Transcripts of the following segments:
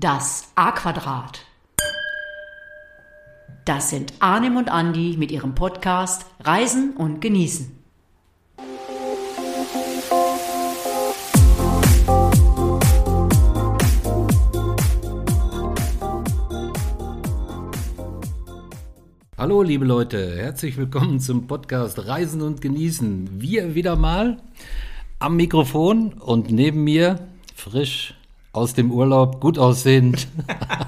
Das A-Quadrat. Das sind Arnim und Andi mit ihrem Podcast Reisen und Genießen. Hallo liebe Leute, herzlich willkommen zum Podcast Reisen und Genießen. Wir wieder mal am Mikrofon und neben mir frisch aus dem Urlaub, gut aussehend,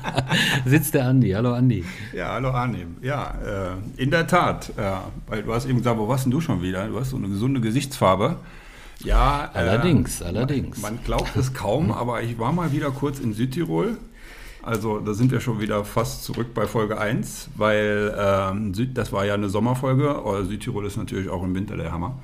sitzt der Andi. Hallo Andi. Ja, hallo Arnim. Ja, äh, in der Tat. Äh, weil du hast eben gesagt, wo warst denn du schon wieder? Du hast so eine gesunde Gesichtsfarbe. Ja, äh, allerdings, allerdings. Man, man glaubt es kaum, aber ich war mal wieder kurz in Südtirol also da sind wir schon wieder fast zurück bei Folge 1, weil ähm, Süd, das war ja eine Sommerfolge, aber Südtirol ist natürlich auch im Winter der Hammer.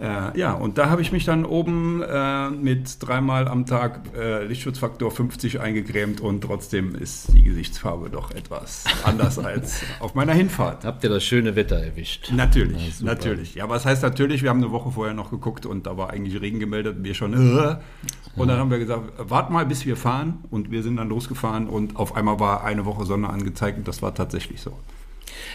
Äh, ja, und da habe ich mich dann oben äh, mit dreimal am Tag äh, Lichtschutzfaktor 50 eingecremt und trotzdem ist die Gesichtsfarbe doch etwas anders als auf meiner Hinfahrt. Habt ihr das schöne Wetter erwischt? Natürlich, ja, natürlich. Ja, was heißt natürlich, wir haben eine Woche vorher noch geguckt und da war eigentlich Regen gemeldet und wir schon, äh, und dann haben wir gesagt, wart mal, bis wir fahren und wir sind dann losgefahren und auf einmal war eine Woche Sonne angezeigt und das war tatsächlich so.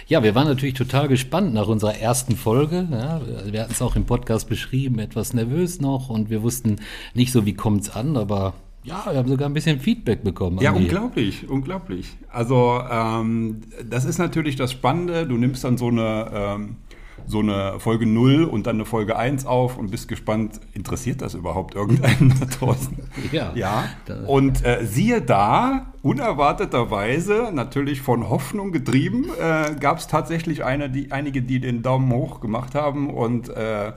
Ja, wir waren natürlich total gespannt nach unserer ersten Folge. Ja, wir hatten es auch im Podcast beschrieben, etwas nervös noch und wir wussten nicht so, wie kommt es an, aber ja, wir haben sogar ein bisschen Feedback bekommen. Ja, unglaublich, unglaublich. Also ähm, das ist natürlich das Spannende. Du nimmst dann so eine ähm, so eine Folge 0 und dann eine Folge 1 auf und bist gespannt, interessiert das überhaupt irgendeinen da draußen? Ja. ja. Und äh, siehe da, unerwarteterweise, natürlich von Hoffnung getrieben, äh, gab es tatsächlich eine, die, einige, die den Daumen hoch gemacht haben und äh,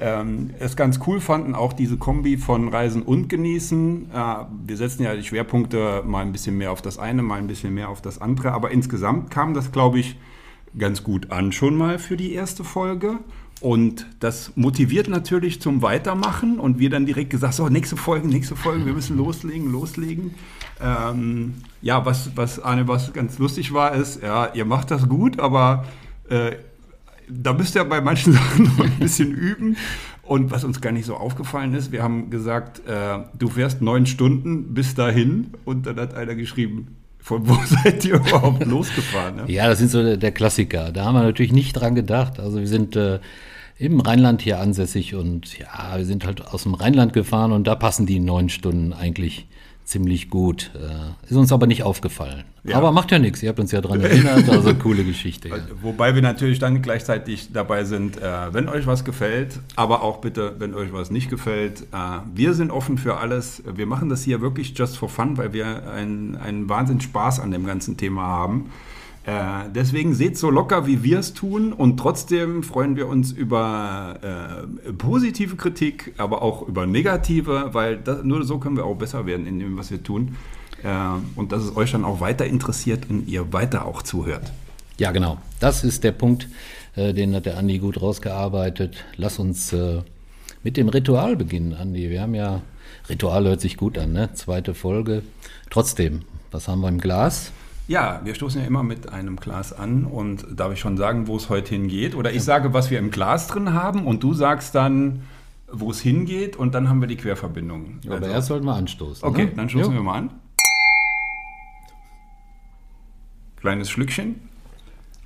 ähm, es ganz cool fanden, auch diese Kombi von Reisen und Genießen. Äh, wir setzen ja die Schwerpunkte mal ein bisschen mehr auf das eine, mal ein bisschen mehr auf das andere, aber insgesamt kam das, glaube ich, ganz gut an schon mal für die erste Folge. Und das motiviert natürlich zum Weitermachen und wir dann direkt gesagt, so, nächste Folge, nächste Folge, wir müssen loslegen, loslegen. Ähm, ja, was, was, Arne, was ganz lustig war, ist, ja, ihr macht das gut, aber äh, da müsst ihr bei manchen Sachen noch ein bisschen üben. Und was uns gar nicht so aufgefallen ist, wir haben gesagt, äh, du fährst neun Stunden bis dahin und dann hat einer geschrieben, von wo seid ihr überhaupt losgefahren? Ne? Ja, das sind so der Klassiker. Da haben wir natürlich nicht dran gedacht. Also wir sind äh, im Rheinland hier ansässig und ja, wir sind halt aus dem Rheinland gefahren und da passen die neun Stunden eigentlich ziemlich gut. Äh, ist uns aber nicht aufgefallen. Ja. Aber macht ja nichts, ihr habt uns ja daran erinnert, also coole Geschichte. Ja. Wobei wir natürlich dann gleichzeitig dabei sind, äh, wenn euch was gefällt, aber auch bitte, wenn euch was nicht gefällt. Äh, wir sind offen für alles. Wir machen das hier wirklich just for fun, weil wir einen, einen Wahnsinn Spaß an dem ganzen Thema haben. Äh, deswegen seht so locker, wie wir es tun und trotzdem freuen wir uns über äh, positive Kritik, aber auch über negative, weil das, nur so können wir auch besser werden in dem, was wir tun. Äh, und dass es euch dann auch weiter interessiert und ihr weiter auch zuhört. Ja, genau. Das ist der Punkt, äh, den hat der Andi gut rausgearbeitet. Lass uns äh, mit dem Ritual beginnen, Andi. Wir haben ja, Ritual hört sich gut an, ne? Zweite Folge. Trotzdem, was haben wir im Glas? Ja, wir stoßen ja immer mit einem Glas an und darf ich schon sagen, wo es heute hingeht? Oder ich sage, was wir im Glas drin haben und du sagst dann, wo es hingeht und dann haben wir die Querverbindung. Ja, also, aber erst sollten wir anstoßen. Okay, ne? dann stoßen jo. wir mal an. Kleines Schlückchen.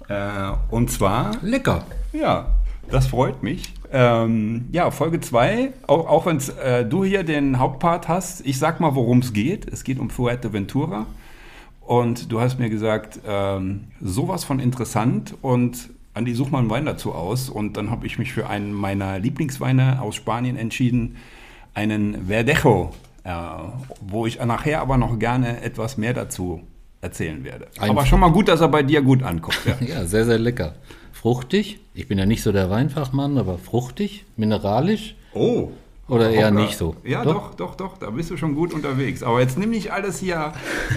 Äh, und zwar. Lecker. Ja, das freut mich. Ähm, ja, Folge 2, auch, auch wenn äh, du hier den Hauptpart hast, ich sag mal, worum es geht. Es geht um Fuerteventura. Und du hast mir gesagt, ähm, sowas von interessant und Andi, such mal einen Wein dazu aus. Und dann habe ich mich für einen meiner Lieblingsweine aus Spanien entschieden, einen Verdejo, äh, wo ich nachher aber noch gerne etwas mehr dazu erzählen werde. Ein aber schon mal gut, dass er bei dir gut ankommt. Ja. ja, sehr, sehr lecker. Fruchtig. Ich bin ja nicht so der Weinfachmann, aber fruchtig, mineralisch. Oh, oder eher Hoppla. nicht so? Ja, doch? doch, doch, doch, da bist du schon gut unterwegs. Aber jetzt nimm nicht alles hier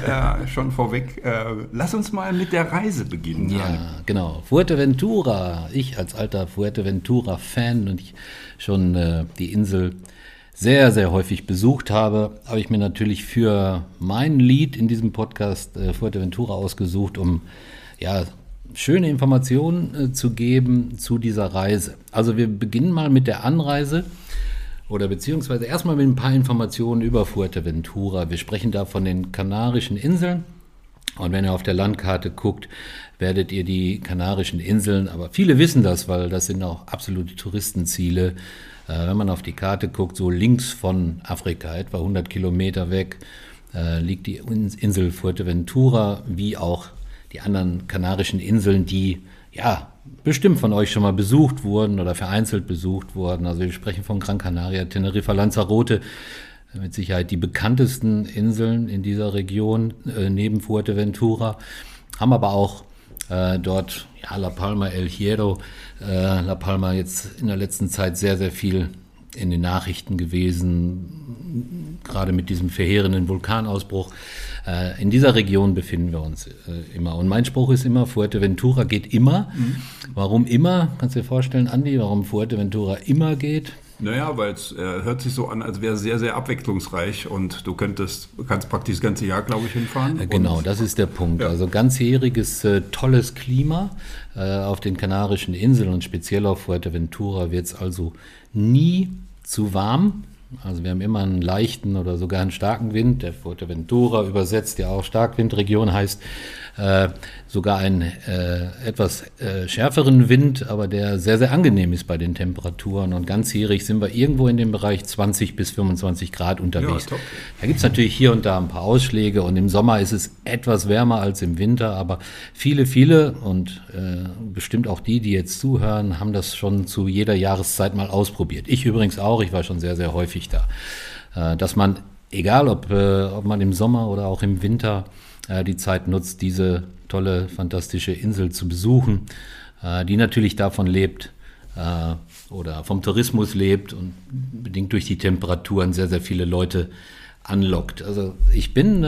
äh, schon vorweg. Äh, lass uns mal mit der Reise beginnen. Ja, genau. Fuerteventura. Ich als alter Fuerteventura-Fan und ich schon äh, die Insel sehr, sehr häufig besucht habe, habe ich mir natürlich für mein Lied in diesem Podcast äh, Fuerteventura ausgesucht, um ja, schöne Informationen äh, zu geben zu dieser Reise. Also wir beginnen mal mit der Anreise. Oder beziehungsweise erstmal mit ein paar Informationen über Fuerteventura. Wir sprechen da von den Kanarischen Inseln. Und wenn ihr auf der Landkarte guckt, werdet ihr die Kanarischen Inseln, aber viele wissen das, weil das sind auch absolute Touristenziele. Äh, wenn man auf die Karte guckt, so links von Afrika, etwa 100 Kilometer weg, äh, liegt die Insel Fuerteventura, wie auch die anderen Kanarischen Inseln, die ja bestimmt von euch schon mal besucht wurden oder vereinzelt besucht wurden. Also wir sprechen von Gran Canaria, Teneriffa, Lanzarote, mit Sicherheit die bekanntesten Inseln in dieser Region äh, neben Fuerteventura, haben aber auch äh, dort ja, La Palma, El Hierro, äh, La Palma jetzt in der letzten Zeit sehr, sehr viel in den Nachrichten gewesen, gerade mit diesem verheerenden Vulkanausbruch. Äh, in dieser Region befinden wir uns äh, immer. Und mein Spruch ist immer, Fuerteventura geht immer. Mhm. Warum immer? Kannst du dir vorstellen, Andi, warum Fuerteventura immer geht? Naja, weil es äh, hört sich so an, als wäre es sehr, sehr abwechslungsreich und du könntest, kannst praktisch das ganze Jahr, glaube ich, hinfahren. Äh, genau, das ist der Punkt. Ja. Also ganzjähriges, äh, tolles Klima äh, auf den Kanarischen Inseln und speziell auf Fuerteventura wird es also nie zu warm. Also wir haben immer einen leichten oder sogar einen starken Wind. Der Fuerteventura übersetzt ja auch Starkwindregion heißt äh, sogar einen äh, etwas äh, schärferen Wind, aber der sehr, sehr angenehm ist bei den Temperaturen. Und ganzjährig sind wir irgendwo in dem Bereich 20 bis 25 Grad unterwegs. Ja, da gibt es natürlich hier und da ein paar Ausschläge und im Sommer ist es etwas wärmer als im Winter, aber viele, viele und äh, bestimmt auch die, die jetzt zuhören, haben das schon zu jeder Jahreszeit mal ausprobiert. Ich übrigens auch, ich war schon sehr, sehr häufig da. Äh, dass man, egal ob, äh, ob man im Sommer oder auch im Winter äh, die Zeit nutzt, diese tolle, fantastische Insel zu besuchen, die natürlich davon lebt oder vom Tourismus lebt und bedingt durch die Temperaturen sehr, sehr viele Leute anlockt. Also ich bin,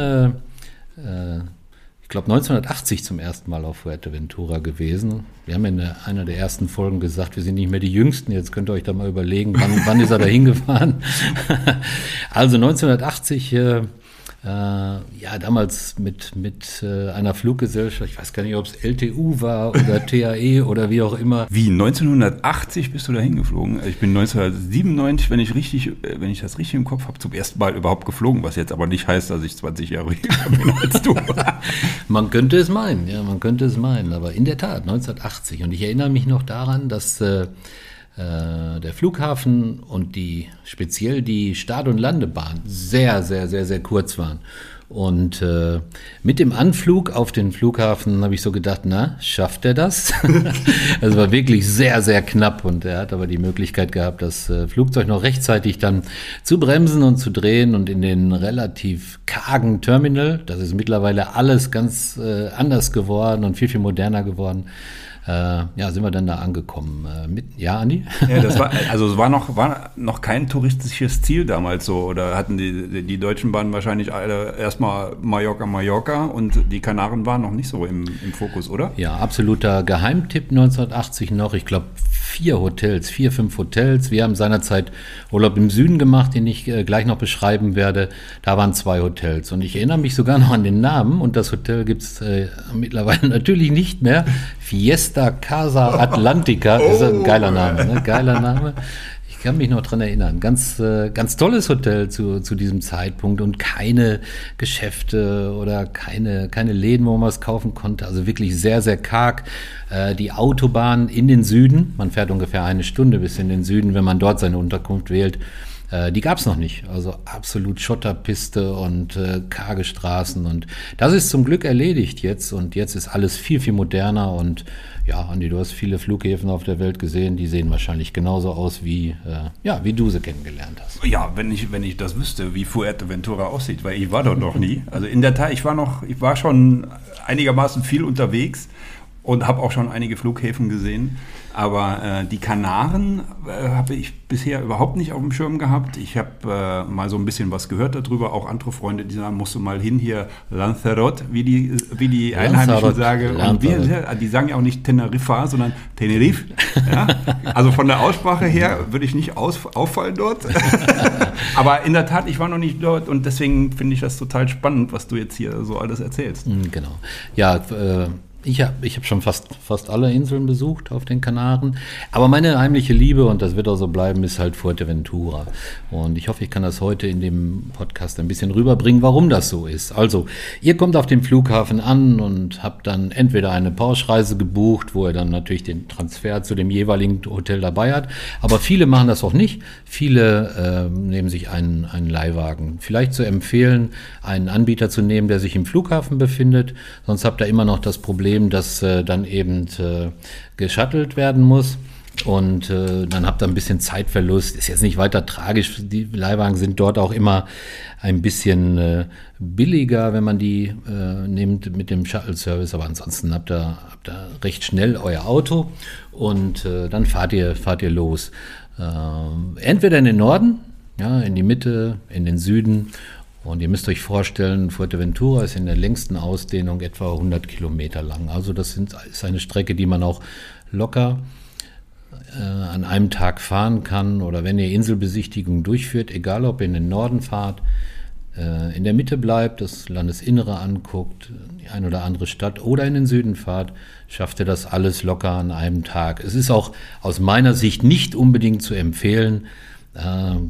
ich glaube, 1980 zum ersten Mal auf Fuerteventura gewesen. Wir haben in einer der ersten Folgen gesagt, wir sind nicht mehr die Jüngsten. Jetzt könnt ihr euch da mal überlegen, wann, wann ist er da hingefahren. also 1980 äh, äh, ja, damals mit, mit äh, einer Fluggesellschaft, ich weiß gar nicht, ob es LTU war oder TAE oder wie auch immer. Wie, 1980 bist du da hingeflogen? Ich bin 1997, wenn ich, richtig, äh, wenn ich das richtig im Kopf habe, zum ersten Mal überhaupt geflogen, was jetzt aber nicht heißt, dass ich 20 Jahre jünger bin als du. man könnte es meinen, ja, man könnte es meinen, aber in der Tat, 1980. Und ich erinnere mich noch daran, dass äh, äh, der Flughafen und die speziell die Start- und Landebahn sehr, sehr, sehr, sehr kurz waren. Und äh, mit dem Anflug auf den Flughafen habe ich so gedacht, na, schafft er das? Es war wirklich sehr, sehr knapp und er hat aber die Möglichkeit gehabt, das äh, Flugzeug noch rechtzeitig dann zu bremsen und zu drehen und in den relativ kargen Terminal, das ist mittlerweile alles ganz äh, anders geworden und viel, viel moderner geworden, äh, ja, sind wir dann da angekommen. Äh, mit, ja, Andi? Ja, das war, also es war noch, war noch kein touristisches Ziel damals so. Oder hatten die, die Deutschen Bahnen wahrscheinlich alle erstmal Mallorca, Mallorca und die Kanaren waren noch nicht so im, im Fokus, oder? Ja, absoluter Geheimtipp 1980 noch. Ich glaube, vier Hotels, vier, fünf Hotels. Wir haben seinerzeit Urlaub im Süden gemacht, den ich äh, gleich noch beschreiben werde. Da waren zwei Hotels. Und ich erinnere mich sogar noch an den Namen. Und das Hotel gibt es äh, mittlerweile natürlich nicht mehr. Fiesta Casa Atlantica. Das ist ein geiler Name, ne? Geiler Name. Ich kann mich noch dran erinnern. Ganz, äh, ganz tolles Hotel zu, zu diesem Zeitpunkt und keine Geschäfte oder keine, keine Läden, wo man was kaufen konnte. Also wirklich sehr, sehr karg. Äh, die Autobahn in den Süden, man fährt ungefähr eine Stunde bis in den Süden, wenn man dort seine Unterkunft wählt. Äh, die gab es noch nicht. Also absolut Schotterpiste und äh, karge Straßen. Und das ist zum Glück erledigt jetzt. Und jetzt ist alles viel, viel moderner. Und ja, Andi, du hast viele Flughäfen auf der Welt gesehen. Die sehen wahrscheinlich genauso aus, wie, äh, ja, wie du sie kennengelernt hast. Ja, wenn ich, wenn ich das wüsste, wie Fuerteventura aussieht, weil ich war dort noch nie. Also in der Tat, ich war noch, ich war schon einigermaßen viel unterwegs und habe auch schon einige Flughäfen gesehen. Aber äh, die Kanaren äh, habe ich bisher überhaupt nicht auf dem Schirm gehabt. Ich habe äh, mal so ein bisschen was gehört darüber. Auch andere Freunde, die sagen, musst du mal hin hier Lanzarote, wie die, wie die Einheimischen sagen. Und wir, die sagen ja auch nicht Teneriffa, sondern Tenerife. Ja? Also von der Aussprache her würde ich nicht aus, auffallen dort. Aber in der Tat, ich war noch nicht dort und deswegen finde ich das total spannend, was du jetzt hier so alles erzählst. Genau. Ja, äh, Ich habe ich hab schon fast, fast alle Inseln besucht auf den Kanaren. Aber meine heimliche Liebe, und das wird auch so bleiben, ist halt Fuerteventura. Und ich hoffe, ich kann das heute in dem Podcast ein bisschen rüberbringen, warum das so ist. Also, ihr kommt auf dem Flughafen an und habt dann entweder eine Pauschreise gebucht, wo ihr dann natürlich den Transfer zu dem jeweiligen Hotel dabei hat. Aber viele machen das auch nicht. Viele äh, nehmen sich einen, einen Leihwagen. Vielleicht zu empfehlen, einen Anbieter zu nehmen, der sich im Flughafen befindet. Sonst habt ihr immer noch das Problem, Problem, dass äh, dann eben äh, geschattelt werden muss. Und äh, dann habt ihr ein bisschen Zeitverlust. Ist jetzt nicht weiter tragisch. Die Leihwagen sind dort auch immer ein bisschen äh, billiger, wenn man die äh, nimmt mit dem Shuttle-Service. Aber ansonsten habt ihr, habt ihr recht schnell euer Auto und äh, dann fahrt ihr, fahrt ihr los. Äh, entweder in den Norden, ja, in die Mitte, in den Süden und ihr müsst euch vorstellen, Fuerteventura ist in der längsten Ausdehnung etwa 100 Kilometer lang. Also das sind, ist eine Strecke, die man auch locker äh, an einem Tag fahren kann. Oder wenn ihr Inselbesichtigungen durchführt, egal ob ihr in den Norden fahrt, äh, in der Mitte bleibt, das Landesinnere anguckt, die ein oder andere Stadt oder in den Süden fahrt, schafft ihr das alles locker an einem Tag. Es ist auch aus meiner Sicht nicht unbedingt zu empfehlen,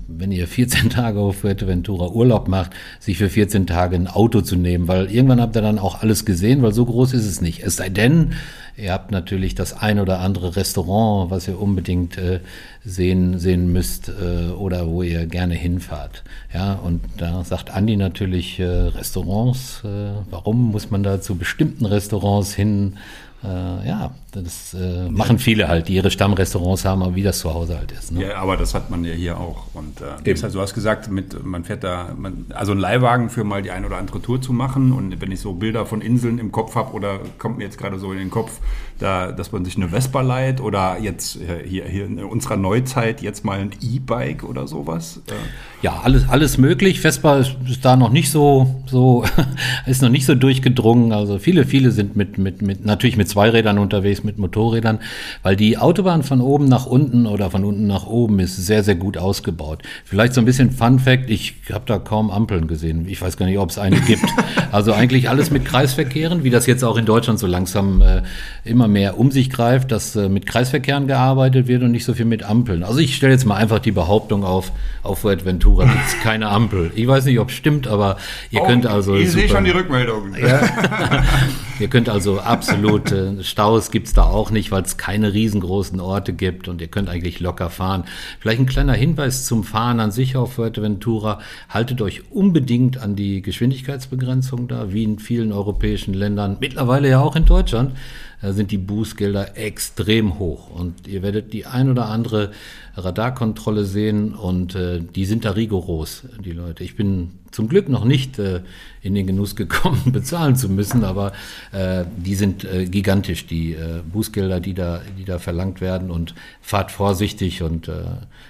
wenn ihr 14 Tage auf Fuerteventura Urlaub macht, sich für 14 Tage ein Auto zu nehmen, weil irgendwann habt ihr dann auch alles gesehen, weil so groß ist es nicht. Es sei denn, ihr habt natürlich das ein oder andere Restaurant, was ihr unbedingt äh, sehen, sehen müsst äh, oder wo ihr gerne hinfahrt. Ja, und da sagt Andi natürlich äh, Restaurants. Äh, warum muss man da zu bestimmten Restaurants hin? Äh, ja, das äh, machen viele halt, die ihre Stammrestaurants haben, aber wie das zu Hause halt ist. Ne? Ja, aber das hat man ja hier auch. Und äh, halt, du hast gesagt, mit, man fährt da, man, also ein Leihwagen für mal die eine oder andere Tour zu machen. Und wenn ich so Bilder von Inseln im Kopf habe oder kommt mir jetzt gerade so in den Kopf, da, dass man sich eine Vespa leiht oder jetzt äh, hier, hier in unserer Neuzeit jetzt mal ein E-Bike oder sowas. Äh. Ja, alles, alles möglich. Vespa ist, ist da noch nicht so, so ist noch nicht so durchgedrungen. Also viele, viele sind mit, mit, mit natürlich mit Zweirädern unterwegs, mit Motorrädern, weil die Autobahn von oben nach unten oder von unten nach oben ist sehr, sehr gut ausgebaut. Vielleicht so ein bisschen Fun Fact, ich habe da kaum Ampeln gesehen. Ich weiß gar nicht, ob es eine gibt. Also eigentlich alles mit Kreisverkehren, wie das jetzt auch in Deutschland so langsam äh, immer immer mehr um sich greift, dass äh, mit Kreisverkehren gearbeitet wird und nicht so viel mit Ampeln. Also ich stelle jetzt mal einfach die Behauptung auf, auf Fuerteventura gibt es keine Ampel. Ich weiß nicht, ob es stimmt, aber ihr oh, könnt also... Ich sehe schon die Rückmeldung. Ja, ihr könnt also absolut, äh, Staus gibt es da auch nicht, weil es keine riesengroßen Orte gibt und ihr könnt eigentlich locker fahren. Vielleicht ein kleiner Hinweis zum Fahren an sich auf Fuerteventura. Haltet euch unbedingt an die Geschwindigkeitsbegrenzung da, wie in vielen europäischen Ländern, mittlerweile ja auch in Deutschland sind die Bußgelder extrem hoch. Und ihr werdet die ein oder andere Radarkontrolle sehen und äh, die sind da rigoros, die Leute. Ich bin zum Glück noch nicht äh, in den Genuss gekommen, bezahlen zu müssen, aber äh, die sind äh, gigantisch, die äh, Bußgelder, die da, die da verlangt werden und fahrt vorsichtig und äh,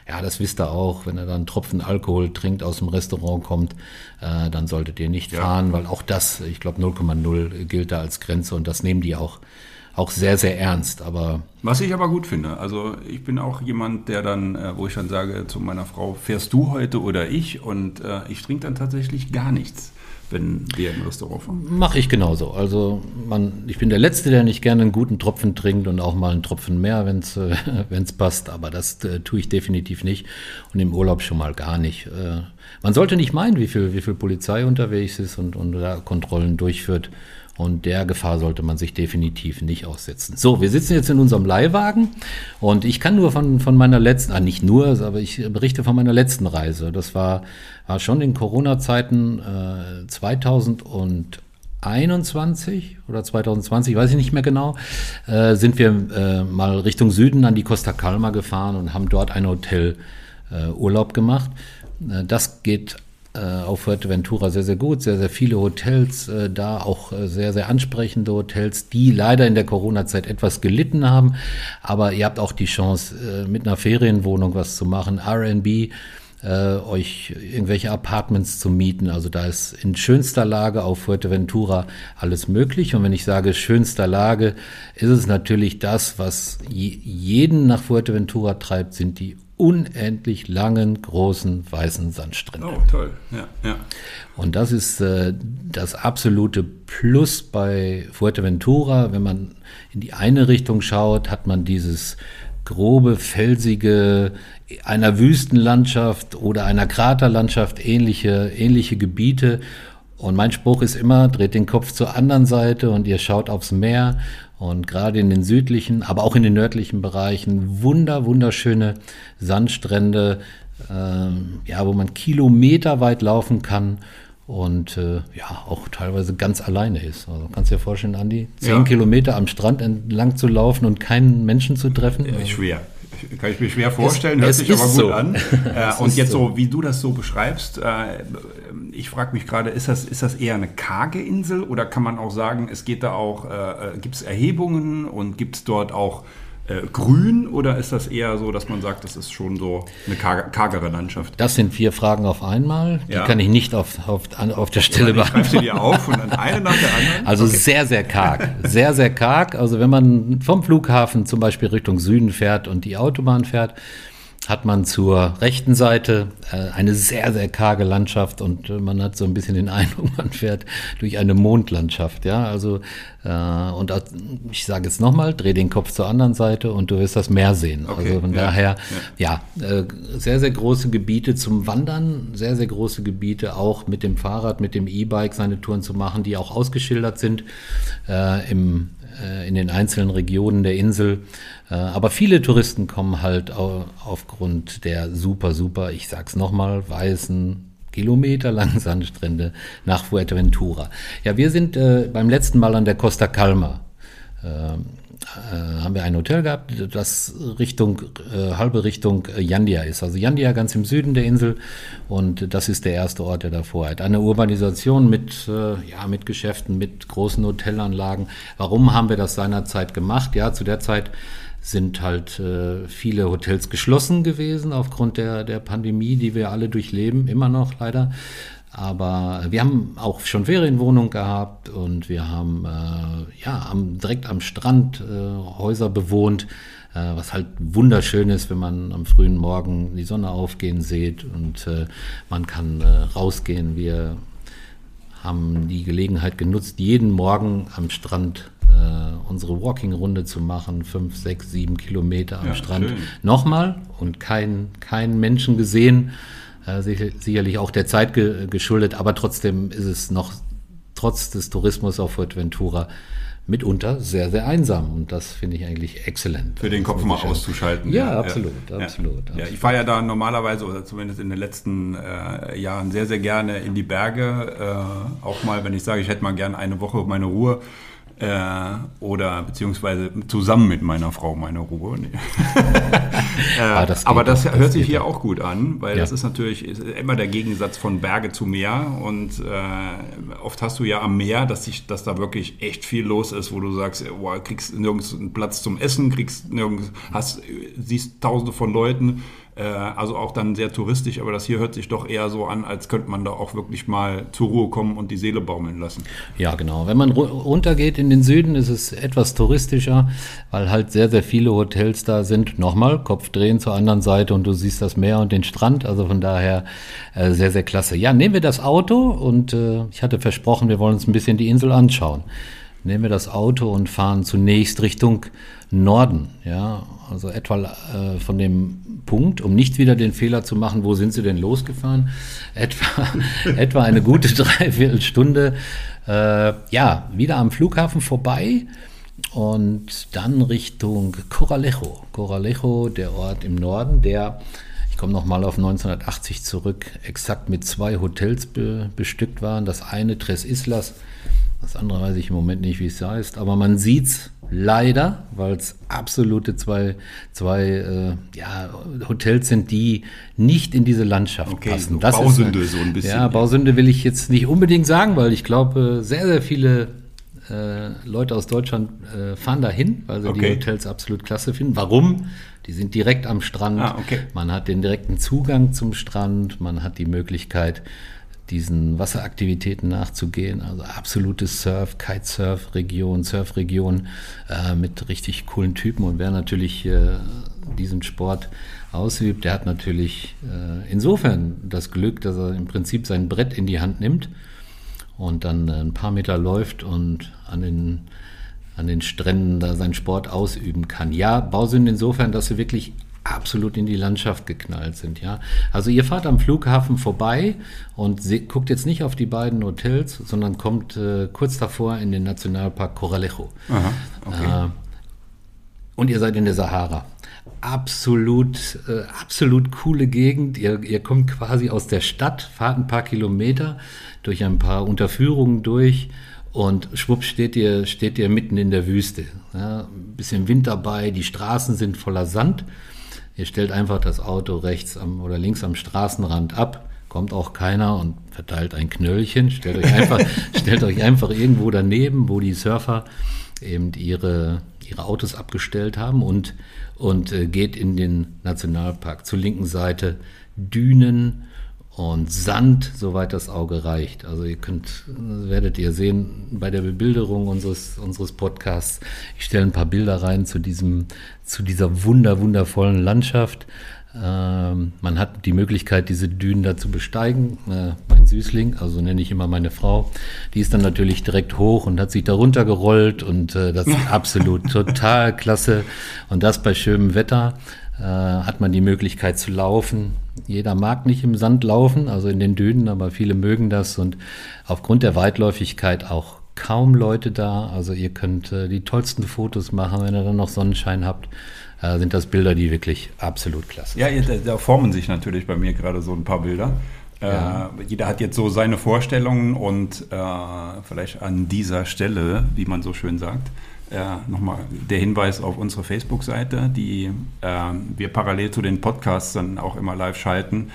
ja, das wisst ihr auch, wenn ihr dann einen Tropfen Alkohol trinkt, aus dem Restaurant kommt, äh, dann solltet ihr nicht ja. fahren, weil auch das, ich glaube 0,0 gilt da als Grenze und das nehmen die auch auch sehr, sehr ernst. Aber Was ich aber gut finde, also ich bin auch jemand, der dann, äh, wo ich dann sage zu meiner Frau, fährst du heute oder ich? Und äh, ich trinke dann tatsächlich gar nichts wenn wir im Restaurant fahren. Mache ich genauso. Also man, ich bin der Letzte, der nicht gerne einen guten Tropfen trinkt und auch mal einen Tropfen mehr, wenn es äh, passt. Aber das äh, tue ich definitiv nicht und im Urlaub schon mal gar nicht. Äh, man sollte nicht meinen, wie viel, wie viel Polizei unterwegs ist und, und da Kontrollen durchführt. Und der Gefahr sollte man sich definitiv nicht aussetzen. So, wir sitzen jetzt in unserem Leihwagen und ich kann nur von, von meiner letzten, ah, nicht nur, aber ich berichte von meiner letzten Reise. Das war, war schon in Corona-Zeiten äh, 2021 oder 2020, weiß ich nicht mehr genau, äh, sind wir äh, mal Richtung Süden an die Costa Calma gefahren und haben dort ein Hotel äh, Urlaub gemacht. Äh, das geht auf Fuerteventura sehr, sehr gut. Sehr, sehr viele Hotels äh, da, auch äh, sehr, sehr ansprechende Hotels, die leider in der Corona-Zeit etwas gelitten haben. Aber ihr habt auch die Chance, äh, mit einer Ferienwohnung was zu machen, RB. Äh, euch irgendwelche Apartments zu mieten. Also da ist in schönster Lage auf Fuerteventura alles möglich. Und wenn ich sage schönster Lage, ist es natürlich das, was jeden nach Fuerteventura treibt, sind die unendlich langen, großen, weißen Sandstränden. Oh, toll. Ja, ja. Und das ist äh, das absolute Plus bei Fuerteventura. Wenn man in die eine Richtung schaut, hat man dieses grobe, felsige, einer Wüstenlandschaft oder einer Kraterlandschaft ähnliche, ähnliche Gebiete. Und mein Spruch ist immer, dreht den Kopf zur anderen Seite und ihr schaut aufs Meer. Und gerade in den südlichen, aber auch in den nördlichen Bereichen wunder, wunderschöne Sandstrände, ähm, ja, wo man kilometerweit laufen kann und äh, ja, auch teilweise ganz alleine ist. Also kannst du dir vorstellen, Andi, zehn ja. Kilometer am Strand entlang zu laufen und keinen Menschen zu treffen? Ja, schwer. Kann ich mir schwer vorstellen, es, hört sich aber gut so. an. äh, und jetzt so, wie du das so beschreibst, äh, ich frage mich gerade, ist das, ist das eher eine karge Insel oder kann man auch sagen, es geht da auch, äh, äh gibt es Erhebungen und gibt es dort auch äh, grün oder ist das eher so, dass man sagt, das ist schon so eine karge, kargere Landschaft? Das sind vier Fragen auf einmal. Die ja. kann ich nicht auf, auf, auf der Stelle beantworten. Ich sie dir auf und dann eine nach der anderen? Also okay. sehr, sehr karg. Sehr, sehr karg. Also wenn man vom Flughafen zum Beispiel Richtung Süden fährt und die Autobahn fährt, hat man zur rechten Seite äh, eine sehr, sehr karge Landschaft und äh, man hat so ein bisschen den Eindruck, man fährt durch eine Mondlandschaft. Ja, also äh, und ich sage jetzt nochmal, dreh den Kopf zur anderen Seite und du wirst das Meer sehen. Okay, also von ja, daher, ja, ja äh, sehr, sehr große Gebiete zum Wandern, sehr, sehr große Gebiete auch mit dem Fahrrad, mit dem E-Bike seine Touren zu machen, die auch ausgeschildert sind äh, im äh, in den einzelnen Regionen der Insel. Äh, aber viele Touristen kommen halt aufgrund der super, super, ich sag's nochmal, weißen, kilometerlangen Sandstrände nach Fuerteventura. Ja, wir sind äh, beim letzten Mal an der Costa Calma. Äh, haben wir ein Hotel gehabt, das Richtung, äh, halbe Richtung Yandia ist. Also Yandia ganz im Süden der Insel und das ist der erste Ort, der davor hat. Eine Urbanisation mit, äh, ja, mit Geschäften, mit großen Hotelanlagen. Warum haben wir das seinerzeit gemacht? Ja, zu der Zeit sind halt äh, viele Hotels geschlossen gewesen aufgrund der, der Pandemie, die wir alle durchleben, immer noch leider. Aber wir haben auch schon Ferienwohnungen gehabt und wir haben äh, ja am, direkt am Strand äh, Häuser bewohnt, äh, was halt wunderschön ist, wenn man am frühen Morgen die Sonne aufgehen sieht und äh, man kann äh, rausgehen. Wir haben die Gelegenheit genutzt, jeden Morgen am Strand äh, unsere Walking-Runde zu machen, fünf, sechs, sieben Kilometer am ja, Strand. Schön. Nochmal und keinen kein Menschen gesehen äh, sicherlich auch der Zeit ge geschuldet, aber trotzdem ist es noch trotz des Tourismus auf Fuerteventura mitunter sehr, sehr einsam. Und das finde ich eigentlich exzellent. Für den Kopf mal auszuschalten. Ja, ja absolut, ja. absolut. Ja, ich fahre ja da normalerweise, oder zumindest in den letzten äh, Jahren, sehr, sehr gerne in die Berge. Äh, auch mal, wenn ich sage, ich hätte mal gerne eine Woche meine Ruhe äh, oder beziehungsweise zusammen mit meiner Frau meine Ruhe. Nee. äh, ah, das aber das, das hört sich hier auch gut an, weil ja. das ist natürlich immer der Gegensatz von Berge zu Meer und äh, oft hast du ja am Meer, dass, sich, dass da wirklich echt viel los ist, wo du sagst, wow, kriegst nirgends einen Platz zum Essen, kriegst nirgends, hast, siehst tausende von Leuten, äh, also auch dann sehr touristisch, aber das hier hört sich doch eher so an, als könnte man da auch wirklich mal zur Ruhe kommen und die Seele baumeln lassen. Ja, genau. Wenn man runtergeht in den Süden, ist es etwas touristischer, weil halt sehr, sehr viele Hotels da sind. Nochmal, Kopf drehen zur anderen Seite und du siehst das Meer und den Strand. Also von daher äh, sehr, sehr klasse. Ja, nehmen wir das Auto und äh, ich hatte versprochen, wir wollen uns ein bisschen die Insel anschauen. Nehmen wir das Auto und fahren zunächst Richtung Norden, ja, also etwa äh, von dem Punkt, um nicht wieder den Fehler zu machen, wo sind Sie denn losgefahren? Etwa, etwa eine gute Dreiviertelstunde, äh, ja, wieder am Flughafen vorbei und dann Richtung Coralejo. Coralejo, der Ort im Norden, der, ich komme nochmal auf 1980 zurück, exakt mit zwei Hotels be bestückt waren. Das eine Tres Islas, das andere weiß ich im Moment nicht, wie es heißt, aber man sieht es leider, weil es absolute zwei, zwei äh, ja, Hotels sind, die nicht in diese Landschaft okay, passen. So das Bausünde ist, so ein bisschen. Ja, Bausünde will ich jetzt nicht unbedingt sagen, weil ich glaube, sehr, sehr viele äh, Leute aus Deutschland äh, fahren dahin, weil sie okay. die Hotels absolut klasse finden. Warum? Die sind direkt am Strand. Ah, okay. Man hat den direkten Zugang zum Strand, man hat die Möglichkeit, diesen Wasseraktivitäten nachzugehen. Also absolute Surf, Kitesurf-Region, Surf-Region äh, mit richtig coolen Typen. Und wer natürlich äh, diesen Sport ausübt, der hat natürlich äh, insofern das Glück, dass er im Prinzip sein Brett in die Hand nimmt und dann ein paar Meter läuft und an den, an den Stränden da seinen Sport ausüben kann. Ja, Bausünden insofern, dass sie wirklich absolut in die Landschaft geknallt sind. Ja, also ihr fahrt am Flughafen vorbei und guckt jetzt nicht auf die beiden Hotels, sondern kommt äh, kurz davor in den Nationalpark Coralejo. Aha, okay. äh, und ihr seid in der Sahara. Absolut, äh, absolut coole Gegend. Ihr, ihr kommt quasi aus der Stadt, fahrt ein paar Kilometer durch ein paar Unterführungen durch und schwupp steht ihr, steht ihr mitten in der Wüste. Ja, ein bisschen Wind dabei, die Straßen sind voller Sand. Ihr stellt einfach das Auto rechts am, oder links am Straßenrand ab, kommt auch keiner und verteilt ein Knöllchen. Stellt euch einfach, stellt euch einfach irgendwo daneben, wo die Surfer eben ihre, ihre Autos abgestellt haben und, und äh, geht in den Nationalpark. Zur linken Seite Dünen, und Sand, soweit das Auge reicht. Also ihr könnt, werdet ihr sehen bei der Bebilderung unseres, unseres Podcasts. Ich stelle ein paar Bilder rein zu diesem, zu dieser wunder, wundervollen Landschaft. Ähm, man hat die Möglichkeit, diese Dünen da zu besteigen. Äh, mein Süßling, also nenne ich immer meine Frau, die ist dann natürlich direkt hoch und hat sich da runtergerollt und äh, das ist absolut total klasse. Und das bei schönem Wetter äh, hat man die Möglichkeit zu laufen. Jeder mag nicht im Sand laufen, also in den Dünen, aber viele mögen das und aufgrund der Weitläufigkeit auch kaum Leute da. Also ihr könnt äh, die tollsten Fotos machen, wenn ihr dann noch Sonnenschein habt. Äh, sind das Bilder, die wirklich absolut klasse sind. Ja, da, da formen sich natürlich bei mir gerade so ein paar Bilder. Äh, ja. Äh, jeder hat jetzt so seine Vorstellungen und äh, vielleicht an dieser Stelle, wie man so schön sagt, äh, nochmal der Hinweis auf unsere Facebook-Seite, die äh, wir parallel zu den Podcasts dann auch immer live schalten.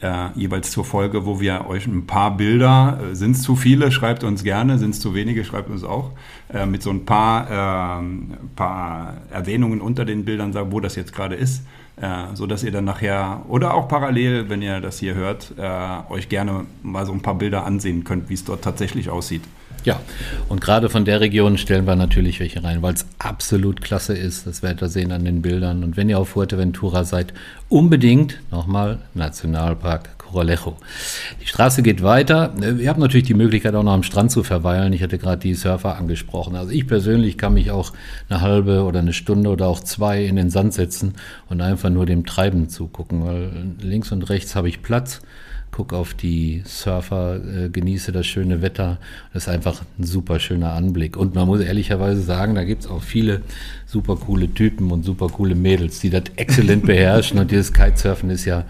Äh, jeweils zur Folge, wo wir euch ein paar Bilder, äh, sind es zu viele, schreibt uns gerne, sind es zu wenige, schreibt uns auch, äh, mit so ein paar, ähm, paar Erwähnungen unter den Bildern wo das jetzt gerade ist, äh, so dass ihr dann nachher oder auch parallel, wenn ihr das hier hört, äh, euch gerne mal so ein paar Bilder ansehen könnt, wie es dort tatsächlich aussieht. Ja, und gerade von der Region stellen wir natürlich welche rein, weil es absolut klasse ist. Das werdet ihr sehen an den Bildern. Und wenn ihr auf Fuerteventura seid, unbedingt nochmal Nationalpark Coralejo. Die Straße geht weiter. Ihr habt natürlich die Möglichkeit, auch noch am Strand zu verweilen. Ich hatte gerade die Surfer angesprochen. Also ich persönlich kann mich auch eine halbe oder eine Stunde oder auch zwei in den Sand setzen und einfach nur dem Treiben zugucken, weil links und rechts habe ich Platz gucke auf die Surfer, äh, genieße das schöne Wetter. Das ist einfach ein super schöner Anblick. Und man muss ehrlicherweise sagen, da gibt es auch viele super coole Typen und super coole Mädels, die das exzellent beherrschen. Und dieses Kitesurfen ist ja,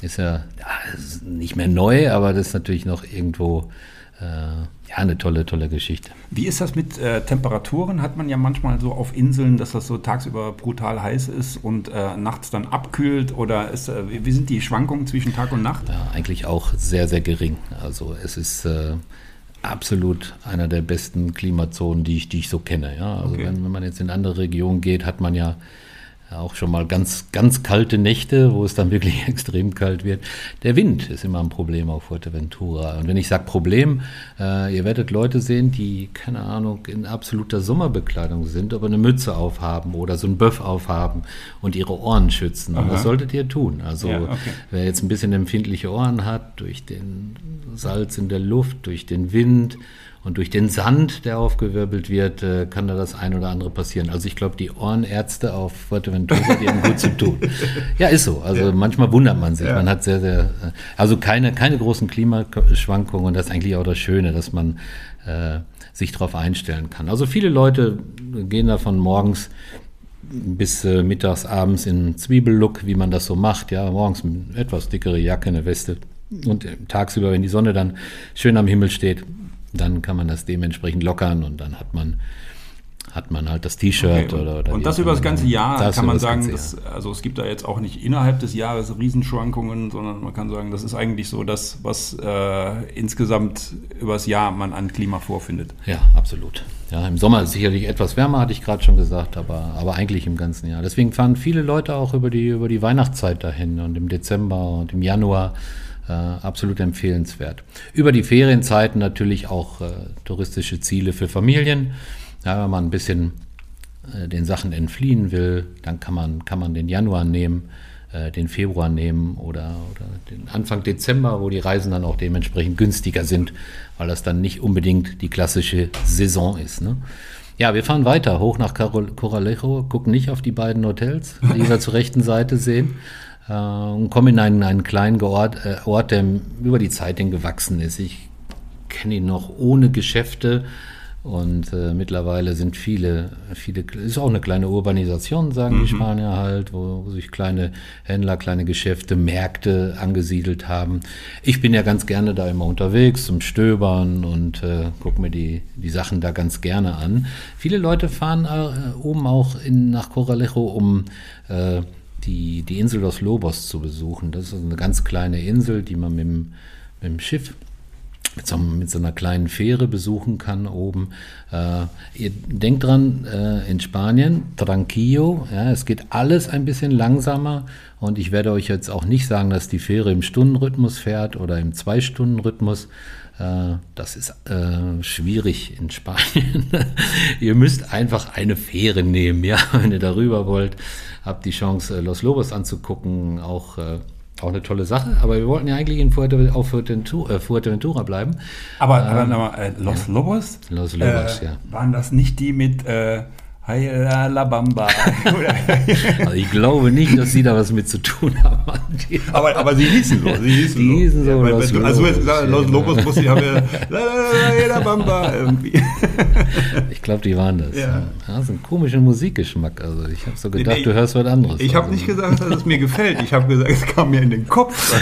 ist ja, ja ist nicht mehr neu, aber das ist natürlich noch irgendwo äh, ja, eine tolle, tolle Geschichte. Wie ist das mit äh, Temperaturen? Hat man ja manchmal so auf Inseln, dass das so tagsüber brutal heiß ist und äh, nachts dann abkühlt? Oder ist, äh, wie sind die Schwankungen zwischen Tag und Nacht? Ja, eigentlich auch sehr, sehr gering. Also es ist äh, absolut einer der besten Klimazonen, die ich, die ich so kenne. Ja? Also okay. wenn, wenn man jetzt in andere Regionen geht, hat man ja auch schon mal ganz, ganz kalte Nächte, wo es dann wirklich extrem kalt wird. Der Wind ist immer ein Problem auf Fuerteventura. Und wenn ich sage Problem, äh, ihr werdet Leute sehen, die, keine Ahnung, in absoluter Sommerbekleidung sind, aber eine Mütze aufhaben oder so ein Böff aufhaben und ihre Ohren schützen. Und das solltet ihr tun. Also ja, okay. wer jetzt ein bisschen empfindliche Ohren hat, durch den Salz in der Luft, durch den Wind, und durch den Sand, der aufgewirbelt wird, äh, kann da das ein oder andere passieren. Also ich glaube, die Ohrenärzte auf Fuerteventura, die haben gut zu tun. Ja, ist so. Also ja. manchmal wundert man sich. Ja. Man hat sehr, sehr, äh, also keine, keine großen Klimaschwankungen und das ist eigentlich auch das Schöne, dass man äh, sich darauf einstellen kann. Also viele Leute gehen davon morgens bis äh, mittags, abends in Zwiebellook, wie man das so macht. Ja, morgens eine etwas dickere Jacke, eine Weste und äh, tagsüber, wenn die Sonne dann schön am Himmel steht, dann kann man das dementsprechend lockern und dann hat man hat man halt das T-Shirt okay, oder, oder, Und das über das ganze Jahr das kann man sagen, dass, also es gibt da jetzt auch nicht innerhalb des Jahres Riesenschwankungen, sondern man kann sagen, das ist eigentlich so das, was äh, insgesamt übers Jahr man an Klima vorfindet. Ja, absolut. Ja, im Sommer ist sicherlich etwas wärmer, hatte ich gerade schon gesagt, aber, aber eigentlich im ganzen Jahr. Deswegen fahren viele Leute auch über die, über die Weihnachtszeit dahin und im Dezember und im Januar äh, absolut empfehlenswert. Über die Ferienzeiten natürlich auch äh, touristische Ziele für Familien. Ja, wenn man ein bisschen äh, den Sachen entfliehen will, dann kann man, kann man den Januar nehmen, äh, den Februar nehmen oder, oder den Anfang Dezember, wo die Reisen dann auch dementsprechend günstiger sind, weil das dann nicht unbedingt die klassische Saison ist. Ne? Ja, wir fahren weiter, hoch nach Coralejo, gucken nicht auf die beiden Hotels, die wir zur rechten Seite sehen, äh, und kommen in einen, einen kleinen Ort, äh, Ort, der über die Zeit hin gewachsen ist. Ich kenne ihn noch ohne Geschäfte, und äh, mittlerweile sind viele, viele, ist auch eine kleine Urbanisation, sagen mhm. die Spanier halt, wo, wo, sich kleine Händler, kleine Geschäfte, Märkte angesiedelt haben. Ich bin ja ganz gerne da immer unterwegs zum Stöbern und äh, gucke mir die, die Sachen da ganz gerne an. Viele Leute fahren äh, oben auch in, nach Coralejo, um äh, die, die Insel Los Lobos zu besuchen. Das ist eine ganz kleine Insel, die man mit dem, mit dem Schiff mit so, mit so, einer kleinen Fähre besuchen kann oben. Äh, ihr denkt dran, äh, in Spanien, Tranquillo, ja, es geht alles ein bisschen langsamer und ich werde euch jetzt auch nicht sagen, dass die Fähre im Stundenrhythmus fährt oder im Zwei-Stunden-Rhythmus. Äh, das ist äh, schwierig in Spanien. ihr müsst einfach eine Fähre nehmen, ja, wenn ihr darüber wollt. Habt die Chance, Los Lobos anzugucken, auch äh, auch eine tolle Sache, aber wir wollten ja eigentlich in Fuerte, auf Fuerteventura, äh, Fuerteventura bleiben. Aber, ähm, aber äh, Los Lobos? Los Lobos, äh, ja. Waren das nicht die mit äh, la Bamba. also ich glaube nicht, dass sie da was mit zu tun haben. aber, aber sie hießen so. Sie hießen die hießen so. Ja, Los also Lobos, Los Lobos muss ich haben la Bamba irgendwie. ich glaube, die waren das. Ja. Das ist ein komischer Musikgeschmack. Also ich habe so gedacht, nee, du hörst was anderes. Ich habe also. nicht gesagt, dass es mir gefällt. Ich habe gesagt, es kam mir in den Kopf.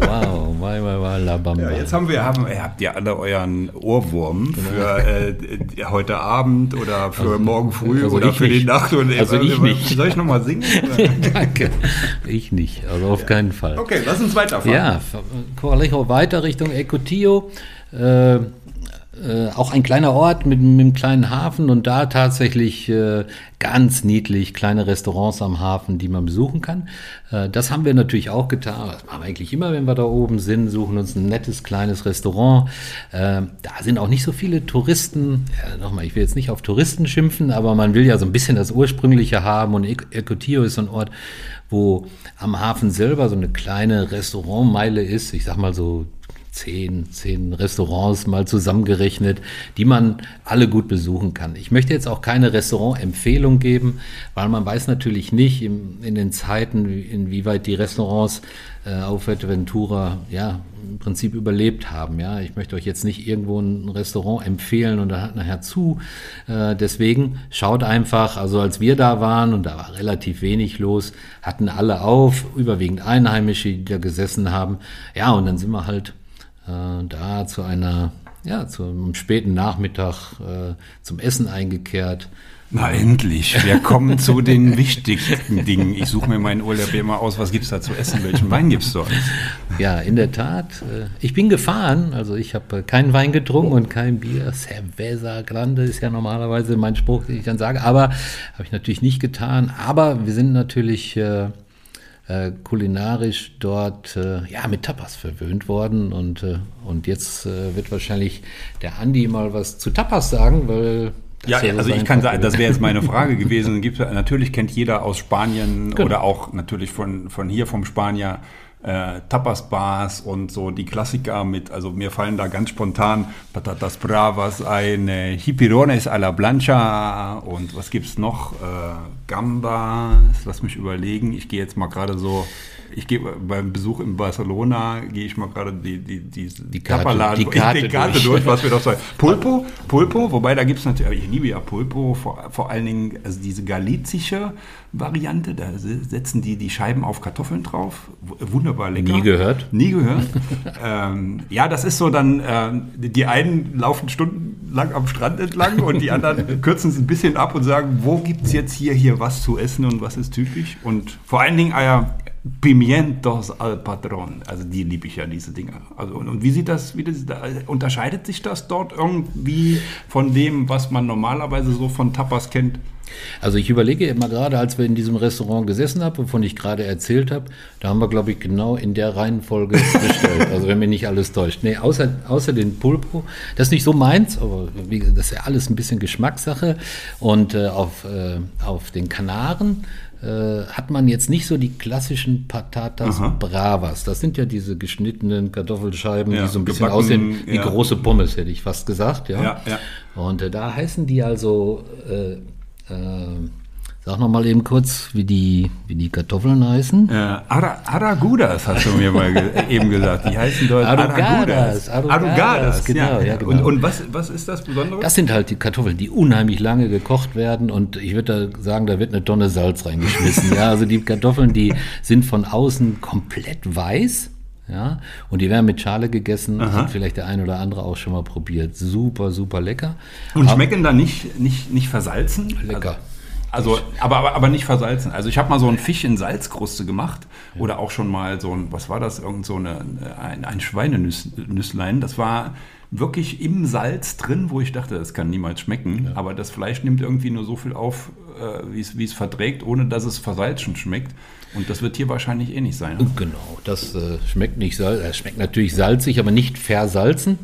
wow, wai, wai, wai, la Bamba. Ja, jetzt haben wir, haben, habt ihr alle euren Ohrwurm für äh, heute Abend oder für also, morgen früh also oder für nicht. die Nacht. Und also ich nicht. Soll ich nochmal singen? Danke. Ich nicht, also auf ja. keinen Fall. Okay, lass uns weiterfahren. Ja, Coralejo weiter Richtung Ecotillo. Äh, äh, auch ein kleiner Ort mit, mit, einem kleinen Hafen und da tatsächlich äh, ganz niedlich kleine Restaurants am Hafen, die man besuchen kann. Äh, das haben wir natürlich auch getan. Das machen wir eigentlich immer, wenn wir da oben sind, suchen uns ein nettes kleines Restaurant. Äh, da sind auch nicht so viele Touristen. Ja, nochmal, ich will jetzt nicht auf Touristen schimpfen, aber man will ja so ein bisschen das Ursprüngliche haben und Ecotillo ist so ein Ort, wo am Hafen selber so eine kleine Restaurantmeile ist. Ich sag mal so zehn, zehn Restaurants mal zusammengerechnet, die man alle gut besuchen kann. Ich möchte jetzt auch keine Restaurantempfehlung geben, weil man weiß natürlich nicht in, in den Zeiten, inwieweit die Restaurants äh, auf Ventura ja im Prinzip überlebt haben. Ja, ich möchte euch jetzt nicht irgendwo ein Restaurant empfehlen und da hat nachher zu. Äh, deswegen schaut einfach. Also als wir da waren und da war relativ wenig los, hatten alle auf, überwiegend Einheimische, die da gesessen haben. Ja, und dann sind wir halt äh, da zu einer, ja, zum späten Nachmittag äh, zum Essen eingekehrt. Na endlich, wir kommen zu den wichtigsten Dingen. Ich suche mir meinen Urlaub immer aus, was gibt es da zu essen, welchen Wein gibt es dort? Ja, in der Tat. Äh, ich bin gefahren, also ich habe keinen Wein getrunken und kein Bier. Cerveza Grande ist ja normalerweise mein Spruch, den ich dann sage, aber habe ich natürlich nicht getan. Aber wir sind natürlich äh, äh, kulinarisch dort äh, ja, mit Tapas verwöhnt worden. Und, äh, und jetzt äh, wird wahrscheinlich der Andi mal was zu Tapas sagen, weil. Ja, ja, also ich kann sagen, das wäre jetzt meine Frage gewesen. Gibt, natürlich kennt jeder aus Spanien genau. oder auch natürlich von, von hier vom Spanier äh, Tapas-Bars und so die Klassiker mit, also mir fallen da ganz spontan Patatas Bravas ein, äh, Hipirones a la Blancha und was gibt's noch? Äh, Gambas, lass mich überlegen. Ich gehe jetzt mal gerade so ich gehe beim Besuch in Barcelona, gehe ich mal gerade die, die, die, die Karte, die Karte, die Karte durch. durch. was wir doch sagen. Pulpo, Pulpo, wobei da gibt es natürlich, ich liebe ja Pulpo, vor, vor allen Dingen also diese galizische Variante, da setzen die die Scheiben auf Kartoffeln drauf. Wunderbar lecker. Nie gehört. Nie gehört. ähm, ja, das ist so dann, äh, die einen laufen stundenlang am Strand entlang und die anderen kürzen es ein bisschen ab und sagen, wo gibt es jetzt hier, hier was zu essen und was ist typisch. Und vor allen Dingen, ah ja, Pimientos al Patron. Also die liebe ich ja, diese Dinger. Also, und, und wie sieht das, wie das, unterscheidet sich das dort irgendwie von dem, was man normalerweise so von Tapas kennt? Also ich überlege immer gerade, als wir in diesem Restaurant gesessen haben, wovon ich gerade erzählt habe, da haben wir, glaube ich, genau in der Reihenfolge bestellt. Also wenn mich nicht alles täuscht. Nee, außer, außer den Pulpo, das ist nicht so meins, aber wie, das ist ja alles ein bisschen Geschmackssache. Und äh, auf, äh, auf den Kanaren äh, hat man jetzt nicht so die klassischen Patatas Aha. Bravas. Das sind ja diese geschnittenen Kartoffelscheiben, Ja, die so ein bisschen aussehen wie ja. große Pommes, hätte ich fast gesagt. Ja, Ja, ja. Und äh, da heißen die also, äh, äh, sag noch mal eben kurz, wie die, wie die Kartoffeln heißen. Äh, Ara, Aragudas hast du mir mal ge eben gesagt. Die heißen dort Arugadas, Arugadas, genau, ja, genau. Und, und was, was ist das Besondere? Das sind halt die Kartoffeln, die unheimlich lange gekocht werden und ich würde sagen, da wird eine Tonne Salz reingeschmissen. ja, also die Kartoffeln, die sind von außen komplett weiß. Ja, und die werden mit Schale gegessen, hat vielleicht der ein oder andere auch schon mal probiert. Super, super lecker. Und schmecken da nicht, nicht, nicht versalzen? Lecker. Also, aber, aber, aber nicht versalzen. Also ich habe mal so einen Fisch in Salzkruste gemacht oder auch schon mal so ein, was war das, irgend so eine, ein, ein Schweinenüsslein. Das war wirklich im Salz drin, wo ich dachte, das kann niemals schmecken. Aber das Fleisch nimmt irgendwie nur so viel auf, äh, wie es- wie es verträgt, ohne dass es versalzen schmeckt. Und das wird hier wahrscheinlich eh nicht sein. Genau, das äh, schmeckt nicht salzig, äh, schmeckt natürlich salzig, aber nicht versalzen.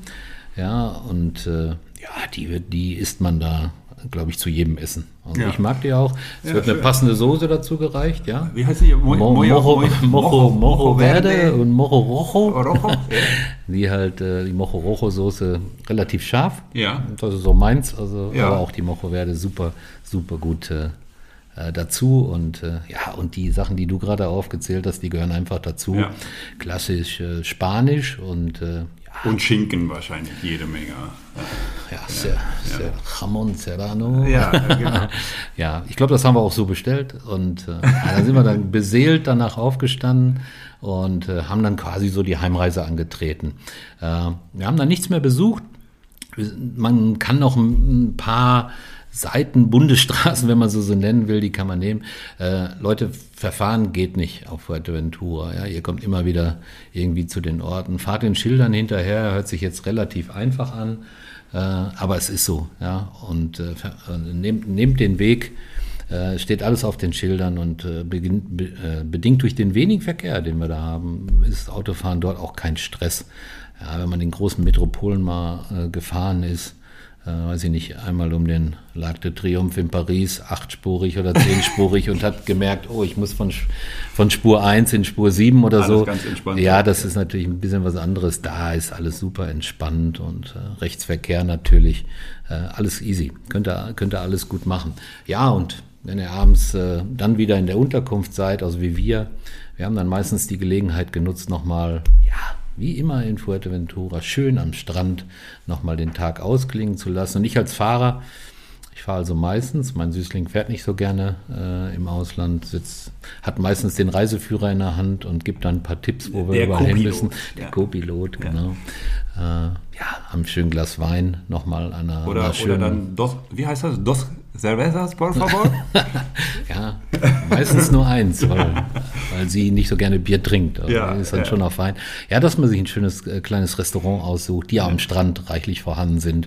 Ja, und äh, ja, die, die isst man da, glaube ich, zu jedem Essen. Und Ja. ich mag die auch. Es Ja, wird eine schön. passende Soße dazu gereicht, ja. Wie heißt die? Mo Mo- Mojo- Mojo, Mojo- Verde und Mojo Rojo. Die halt, äh, die Mojo Rojo Soße relativ scharf. Ja. Das ist so meins, also, Ja. aber auch die Mojo Verde super, super gut äh, äh, dazu. Und äh, ja, und die Sachen, die du gerade aufgezählt hast, die gehören einfach dazu. Ja. Klassisch äh, Spanisch und äh, Und Schinken wahrscheinlich, jede Menge. Ja, sehr, sehr Jamon Serrano. Ja, genau. Ja, ich glaube, das haben wir auch so bestellt. Und äh, ja, dann sind wir dann beseelt danach aufgestanden und äh, haben dann quasi so die Heimreise angetreten. Äh, wir haben dann nichts mehr besucht. Man kann noch ein paar Seiten, Bundesstraßen, wenn man so so nennen will, die kann man nehmen. Äh, Leute, verfahren geht nicht auf Fuerteventura. Ja? Ihr kommt immer wieder irgendwie zu den Orten. Fahrt den Schildern hinterher, hört sich jetzt relativ einfach an, äh, aber es ist so. Ja? Und äh, äh, nehmt, nehmt den Weg, äh, steht alles auf den Schildern und äh, beginnt, be, bedingt durch den wenigen Verkehr, den wir da haben, ist Autofahren dort auch kein Stress. Ja, wenn man in großen Metropolen mal gefahren ist, äh, weiß ich nicht, einmal um den Lac de Triomphe in Paris, achtspurig oder zehnspurig und hat gemerkt, oh, ich muss von, von Spur 1 in Spur 7 oder Alles so. ganz entspannt. Ja, das ist natürlich ein bisschen was anderes. Da ist alles super entspannt und äh, Rechtsverkehr natürlich, äh, alles easy. Könnt ihr, könnt ihr alles gut machen. Ja, und wenn ihr abends äh, dann wieder in der Unterkunft seid, also wie wir, wir haben dann meistens die Gelegenheit genutzt, nochmal, ja, wie immer in Fuerteventura, schön am Strand nochmal den Tag ausklingen zu lassen. Und ich als Fahrer, ich fahre also meistens, mein Süßling fährt nicht so gerne äh, im Ausland, sitzt, hat meistens den Reiseführer in der Hand und gibt dann ein paar Tipps, wo wir Der überall hin müssen. Der ja. Co-Pilot, genau. Äh, ja, am schönen Glas Wein nochmal an einer, Oder, einer oder schönen, dann, dos, wie heißt das? Dos cervezas, por favor? Ja, meistens nur eins, weil, weil sie nicht so gerne Bier trinkt. Also Ja, ist dann ja. schon auch fein. Ja, dass man sich ein schönes äh, kleines Restaurant aussucht, die ja am Strand reichlich vorhanden sind.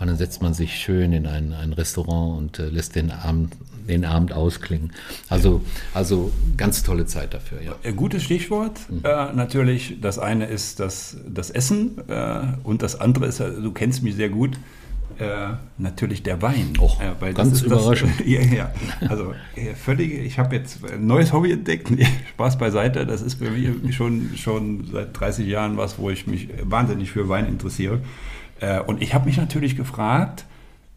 Und dann setzt man sich schön in ein, ein Restaurant und äh, lässt den Abend, den Abend ausklingen. Also, also ganz tolle Zeit dafür, ja. Äh, Gutes Stichwort. Äh, natürlich, das eine ist das, das Essen äh, und das andere ist, äh, du kennst mich sehr gut, äh, natürlich der Wein. Och, äh, ganz das ist überraschend. Das, ja, ja. Also äh, völlig, ich habe jetzt ein neues Hobby entdeckt. Nee, Spaß beiseite. Das ist bei mir schon, schon seit 30 Jahren was, wo ich mich wahnsinnig für Wein interessiere. Äh, und ich habe mich natürlich gefragt,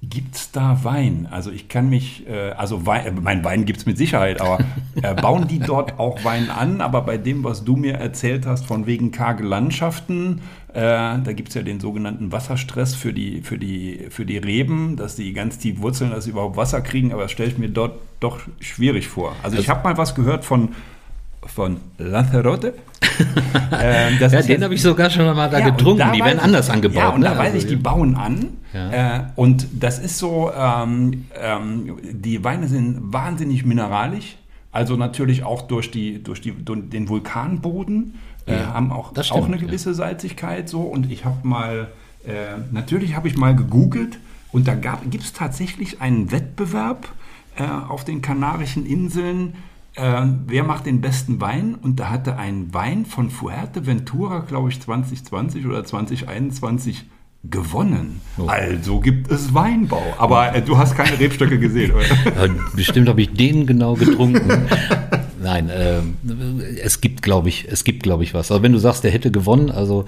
Gibt es da Wein? Also ich kann mich, äh, also Wein, äh, mein Wein gibt es mit Sicherheit, aber äh, bauen die dort auch Wein an? Aber bei dem, was du mir erzählt hast, von wegen karge Landschaften, äh, da gibt es ja den sogenannten Wasserstress für die, für, die, für die Reben, dass die ganz tief wurzeln, dass sie überhaupt Wasser kriegen, aber das stelle ich mir dort doch schwierig vor. Also ich habe mal was gehört von, von Lanzarote. ähm, das Ja, den habe ich sogar schon mal da ja, getrunken. da die werden ich- anders angebaut. Ja, und ne? da weiß Also, ich, die bauen an. Ja. Äh, und das ist so, ähm, ähm, die Weine sind wahnsinnig mineralisch, Also natürlich auch durch, die, durch die, den Vulkanboden äh, haben auch, stimmt, auch eine gewisse Salzigkeit so. Und ich habe mal, äh, natürlich habe ich mal gegoogelt und da gibt es tatsächlich einen Wettbewerb äh, auf den Kanarischen Inseln. Äh, wer macht den besten Wein? Und da hatte ein Wein von Fuerteventura, glaube ich, 2020 oder 2021 gewonnen. Oh. Also gibt es Weinbau. Aber äh, du hast keine Rebstöcke gesehen, oder? Ja, bestimmt habe ich den genau getrunken. Nein, ähm, es gibt, glaube ich, es gibt, glaube ich, was. Aber wenn du sagst, der hätte gewonnen, also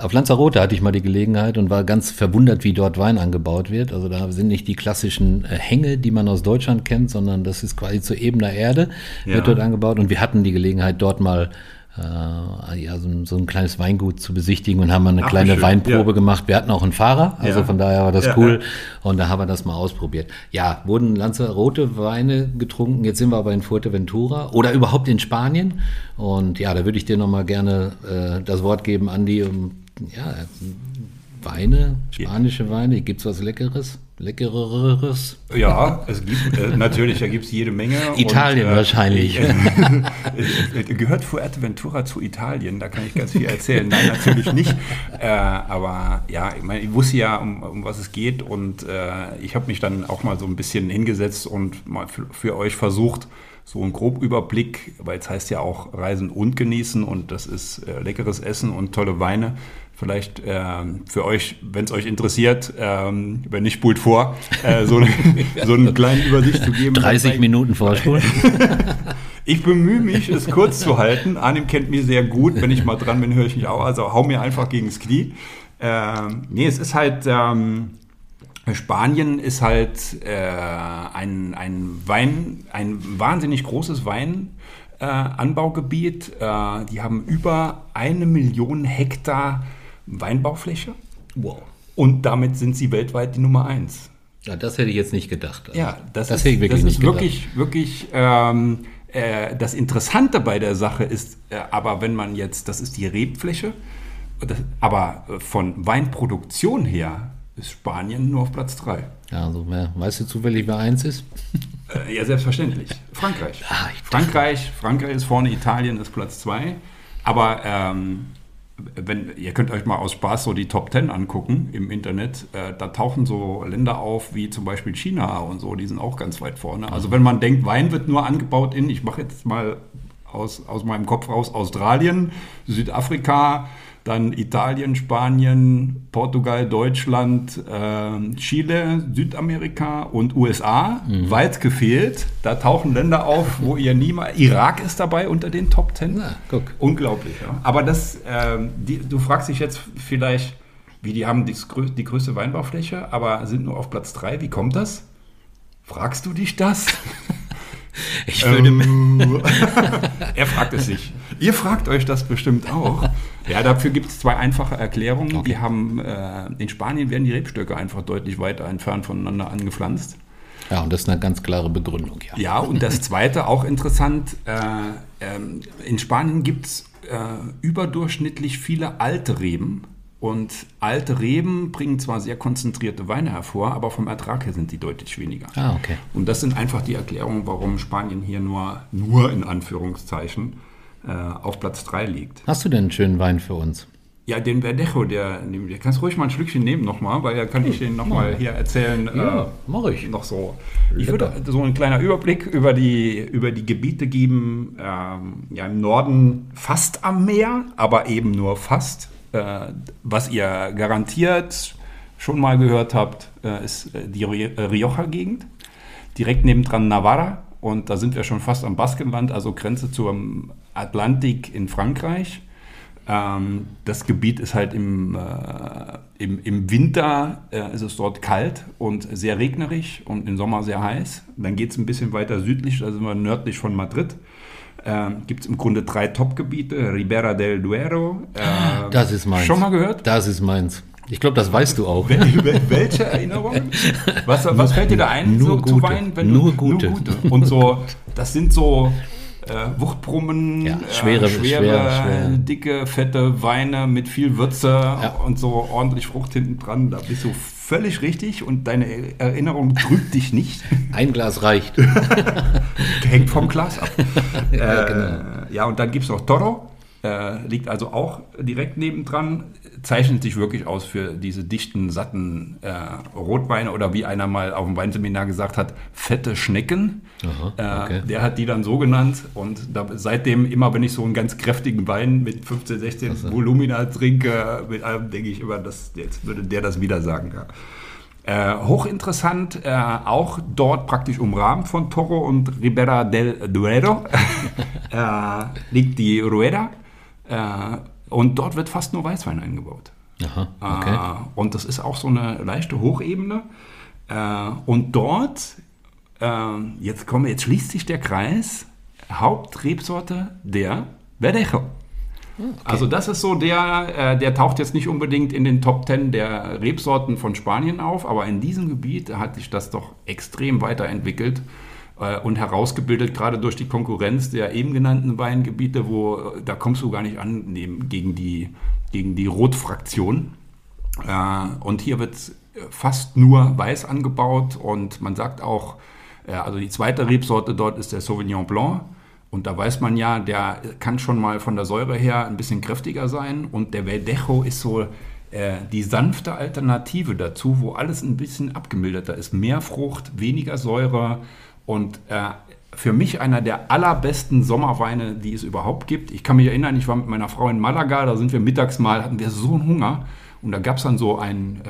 auf Lanzarote hatte ich mal die Gelegenheit und war ganz verwundert, wie dort Wein angebaut wird. Also da sind nicht die klassischen äh, Hänge, die man aus Deutschland kennt, sondern das ist quasi zu ebener Erde, Ja. wird dort angebaut. Und wir hatten die Gelegenheit, dort mal äh, ja, so, ein, so ein kleines Weingut zu besichtigen und haben mal eine Ach, kleine schön, Weinprobe ja. gemacht. Wir hatten auch einen Fahrer, also Ja. von daher war das Ja, cool. Und da haben wir das mal ausprobiert. Ja, wurden Lanzarote Weine getrunken. Jetzt sind wir aber in Fuerteventura oder überhaupt in Spanien. Und ja, da würde ich dir nochmal gerne äh, das Wort geben, Andi, um ja, Weine, spanische Weine. Gibt's was Leckeres? Leckereres? Ja, es gibt äh, natürlich, da gibt es jede Menge. Italien wahrscheinlich. Äh, äh, gehört Fuerteventura zu Italien? Da kann ich ganz viel erzählen. Nein, natürlich nicht. Äh, aber ja, ich, meine, ich wusste ja, um, um was es geht und äh, ich habe mich dann auch mal so ein bisschen hingesetzt und mal für, für euch versucht, so einen Grobüberblick, weil es heißt ja auch Reisen und Genießen und das ist äh, leckeres Essen und tolle Weine. Vielleicht ähm, für euch, wenn es euch interessiert, ähm, wenn nicht, spult vor, äh, so, eine, so eine kleine Übersicht zu geben. 30 Minuten Vorspulen. Ich bemühe mich, es kurz zu halten. Arnim kennt mich sehr gut. Wenn ich mal dran bin, höre ich mich auch. Also hau mir einfach gegen das Knie. Ähm, nee, es ist halt, ähm, Spanien ist halt äh, ein, ein Wein, ein wahnsinnig großes Weinanbaugebiet. Äh, die haben über eine Million Hektar Weinbaufläche. Wow. Und damit sind sie weltweit die Nummer eins. Ja, das hätte ich jetzt nicht gedacht. Also, Ja, das, das ist, hätte ich wirklich das ist wirklich, wirklich ähm, äh, das Interessante bei der Sache ist, äh, aber wenn man jetzt, das ist die Rebfläche, das, aber äh, von Weinproduktion her ist Spanien nur auf Platz 3. Ja, also, weißt du zufällig, wer eins ist? Äh, ja, selbstverständlich. Frankreich. Ah, Frankreich, Frankreich ist vorne, Italien ist Platz 2. Aber ähm, wenn, ihr könnt euch mal aus Spaß so die Top 10 angucken im Internet, äh, da tauchen so Länder auf wie zum Beispiel China und so, die sind auch ganz weit vorne. Also wenn man denkt, Wein wird nur angebaut in, ich mache jetzt mal aus, aus meinem Kopf raus, Australien, Südafrika, dann Italien, Spanien, Portugal, Deutschland, ähm, Chile, Südamerika und USA. Weit gefehlt. Da tauchen Länder auf, wo ihr niemals. Irak ist dabei unter den Top Ten. Na. Unglaublich. Ja. Aber das, ähm, die, du fragst dich jetzt vielleicht, wie die haben die, die größte Weinbaufläche, aber sind nur auf Platz 3. Wie kommt das? Fragst du dich das? Ich würde, Ähm, er fragt es sich. Ihr fragt euch das bestimmt auch. Ja, dafür gibt es zwei einfache Erklärungen. Die haben, äh, in Spanien werden die Rebstöcke einfach deutlich weiter entfernt voneinander angepflanzt. ja, und das ist eine ganz klare Begründung, ja. Ja, und das zweite, auch interessant, äh, ähm, in Spanien gibt es äh, überdurchschnittlich viele alte Reben. Und alte Reben bringen zwar sehr konzentrierte Weine hervor, aber vom Ertrag her sind die deutlich weniger. Ah, okay. Und das sind einfach die Erklärungen, warum Spanien hier nur, nur in Anführungszeichen, äh, auf Platz 3 liegt. Hast du denn einen schönen Wein für uns? Ja, den Verdejo, der, der kannst ruhig mal ein Schlückchen nehmen nochmal, weil da kann ich den nochmal hier erzählen. Ja, äh, mach ich. Noch so. Ich würde so ein kleiner Überblick über die, über die Gebiete geben. Ähm, ja, im Norden fast am Meer, aber eben nur fast. Äh, was ihr garantiert schon mal gehört habt, äh, ist äh, die Ri- Rioja-Gegend. Direkt nebendran Navarra. Und da sind wir schon fast am Baskenland, also Grenze zum Atlantik in Frankreich. Ähm, das Gebiet ist halt im, im, im Winter äh, ist es dort kalt und sehr regnerisch und im Sommer sehr heiß. Dann geht es ein bisschen weiter südlich, da sind wir nördlich von Madrid. Ähm, Gibt es im Grunde drei Top-Gebiete, Ribera del Duero. äh, Das ist meins. Schon mal gehört? Das ist meins. Ich glaube, das weißt du auch. Wel- wel- Welche Erinnerungen? Was, was fällt dir da ein nur so, zu gute. Wein? Nur gute. Und so, das sind so äh, Wuchtbrummen, Ja, schwere- äh, schwere, schwer- schwer. dicke, fette Weine mit viel Würze und so ordentlich Frucht hinten dran. Da bist du völlig richtig und deine Erinnerung trügt dich nicht. Ein Glas reicht. Hängt vom Glas ab. Ja, äh, genau. ja, und dann gibt es noch Toro. Äh, liegt also auch direkt nebendran. Zeichnet sich wirklich aus für diese dichten, satten äh, Rotweine oder wie einer mal auf dem Weinseminar gesagt hat, fette Schnecken. Aha, okay. äh, der hat die dann so genannt und da, seitdem immer, wenn ich so einen ganz kräftigen Wein mit 15, 16 Volumina trinke, mit allem denke ich immer, dass jetzt würde der das wieder sagen. Ja. Äh, hochinteressant, äh, auch dort praktisch umrahmt von Toro und Ribera del Duero, äh, liegt die Rueda. Äh, und dort wird fast nur Weißwein eingebaut. Aha, okay. Äh, und das ist auch so eine leichte Hochebene. Äh, und dort, äh, jetzt, kommen, jetzt schließt sich der Kreis, Hauptrebsorte der Verdejo. Also das ist so der, äh, der taucht jetzt nicht unbedingt in den Top 10 der Rebsorten von Spanien auf, aber in diesem Gebiet hat sich das doch extrem weiterentwickelt äh, und herausgebildet, gerade durch die Konkurrenz der eben genannten Weingebiete, wo äh, da kommst du gar nicht an neben, gegen die, gegen die Rotfraktion. Äh, und hier wird fast nur weiß angebaut und man sagt auch, äh, also die zweite Rebsorte dort ist der Sauvignon Blanc. Und da weiß man ja, der kann schon mal von der Säure her ein bisschen kräftiger sein. Und der Verdejo ist so äh, die sanfte Alternative dazu, wo alles ein bisschen abgemilderter ist. Mehr Frucht, weniger Säure und äh, für mich einer der allerbesten Sommerweine, die es überhaupt gibt. Ich kann mich erinnern, ich war mit meiner Frau in Malaga, da sind wir mittags mal, hatten wir so einen Hunger. Und da gab es dann so ein, äh,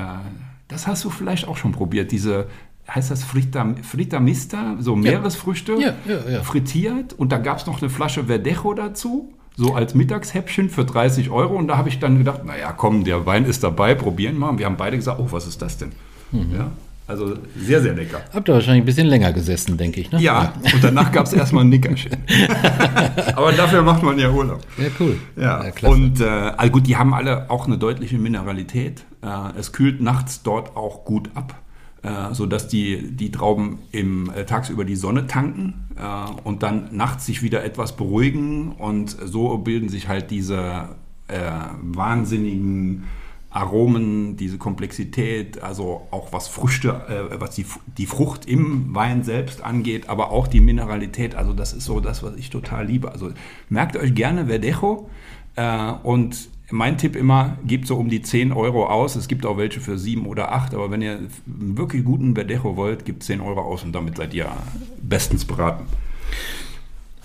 das hast du vielleicht auch schon probiert, diese, heißt das Frita, Frita Mista, so Meeresfrüchte, Ja, ja, ja. frittiert. Und da gab es noch eine Flasche Verdejo dazu, so als Mittagshäppchen für 30 Euro. Und da habe ich dann gedacht, naja, komm, der Wein ist dabei, probieren wir. Und wir haben beide gesagt, oh, was ist das denn? Ja, also sehr, sehr lecker. Habt ihr wahrscheinlich ein bisschen länger gesessen, denke ich. Ne? Ja, und danach gab es erstmal ein Nickerchen. Aber dafür macht man ja Urlaub. Ja, cool. Ja, klasse. und äh, also gut, die haben alle auch eine deutliche Mineralität. Äh, es kühlt nachts dort auch gut ab, äh, sodass die, die Trauben im, äh, tagsüber die Sonne tanken äh, und dann nachts sich wieder etwas beruhigen. Und so bilden sich halt diese äh, wahnsinnigen Aromen, diese Komplexität, also auch was Früchte, äh, was die, die Frucht im Wein selbst angeht, aber auch die Mineralität. Also das ist so das, was ich total liebe. Also merkt euch gerne Verdejo äh, und mein Tipp immer, gebt so um die 10 Euro aus. Es gibt auch welche für 7 oder 8, aber wenn ihr einen wirklich guten Verdejo wollt, gebt 10 Euro aus und damit seid ihr bestens beraten.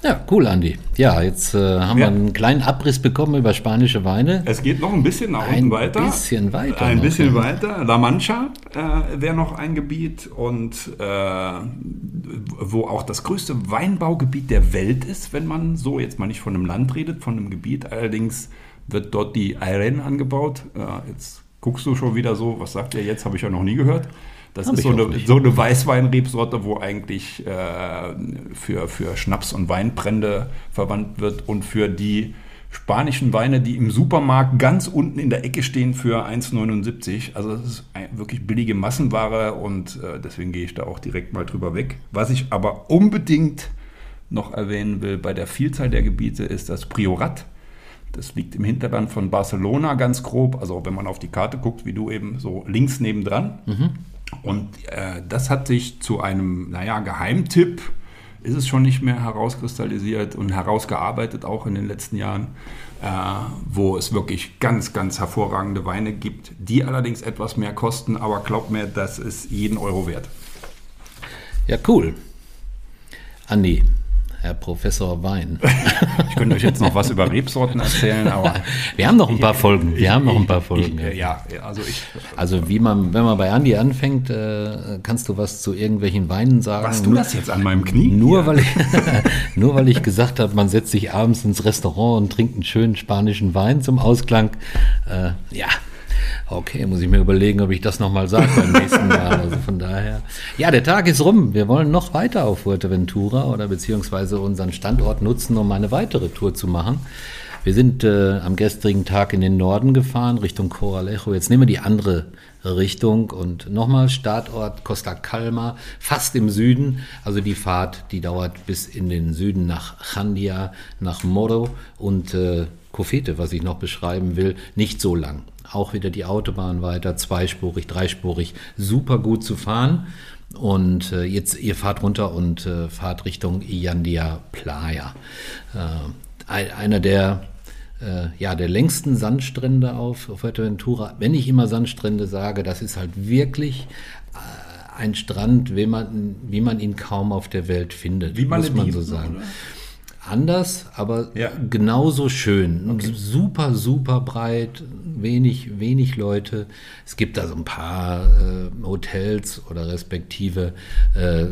Ja, cool, Andi. Ja, jetzt äh, haben Ja. wir einen kleinen Abriss bekommen über spanische Weine. Es geht noch ein bisschen nach Ein unten weiter. bisschen weiter Ein noch, bisschen ja. weiter. La Mancha äh, wäre noch ein Gebiet und äh, wo auch das größte Weinbaugebiet der Welt ist, wenn man so jetzt mal nicht von einem Land redet, von einem Gebiet. Allerdings wird dort die Airen angebaut. Äh, jetzt guckst du schon wieder so, was sagt ihr jetzt? Habe ich ja noch nie gehört. Das Hab ist so eine, so eine Weißweinrebsorte, wo eigentlich äh, für, für Schnaps- und Weinbrände verwandt wird und für die spanischen Weine, die im Supermarkt ganz unten in der Ecke stehen für 1,79. Also das ist wirklich billige Massenware und äh, deswegen gehe ich da auch direkt mal drüber weg. Was ich aber unbedingt noch erwähnen will bei der Vielzahl der Gebiete ist das Priorat. Das liegt im Hinterland von Barcelona ganz grob. Also wenn man auf die Karte guckt, wie du eben so links nebendran. Und äh, das hat sich zu einem, naja, Geheimtipp, ist es schon nicht mehr herauskristallisiert und herausgearbeitet, auch in den letzten Jahren, äh, wo es wirklich ganz, ganz hervorragende Weine gibt, die allerdings etwas mehr kosten, aber glaubt mir, das ist jeden Euro wert. Ja, cool. Andi, Herr Professor Wein. Ich könnte euch jetzt noch was über Rebsorten erzählen, aber Wir haben noch ein paar Folgen. Wir haben noch ein paar Folgen. ich, ja, ja, also ich. Also wie man, wenn man bei Andi anfängt, äh, kannst du was zu irgendwelchen Weinen sagen. Machst du das jetzt an meinem Knie? Nur weil, ich, nur weil ich gesagt habe, man setzt sich abends ins Restaurant und trinkt einen schönen spanischen Wein zum Ausklang. Äh, ja, okay, muss ich mir überlegen, ob ich das nochmal sage beim nächsten Mal. Also von daher. Ja, der Tag ist rum. Wir wollen noch weiter auf Fuerteventura oder beziehungsweise unseren Standort nutzen, um eine weitere Tour zu machen. Wir sind äh, am gestrigen Tag in den Norden gefahren, Richtung Coralejo. Jetzt nehmen wir die andere Richtung und nochmal Startort Costa Calma, fast im Süden. Also die Fahrt, die dauert bis in den Süden nach Chandia, nach Moro und äh, Kofete, was ich noch beschreiben will, nicht so lang. Auch wieder die Autobahn weiter, zweispurig, dreispurig, super gut zu fahren. Und äh, jetzt, ihr fahrt runter und äh, fahrt Richtung Iandia Playa. Äh, einer der, äh, ja, der längsten Sandstrände auf Fuerteventura. Wenn ich immer Sandstrände sage, das ist halt wirklich äh, ein Strand, wie man, wie man ihn kaum auf der Welt findet, wie man muss man so sagen. Oder? Anders, aber Ja. genauso schön. Okay. Super, super breit, wenig, wenig Leute. Es gibt da so ein paar äh, Hotels oder respektive äh,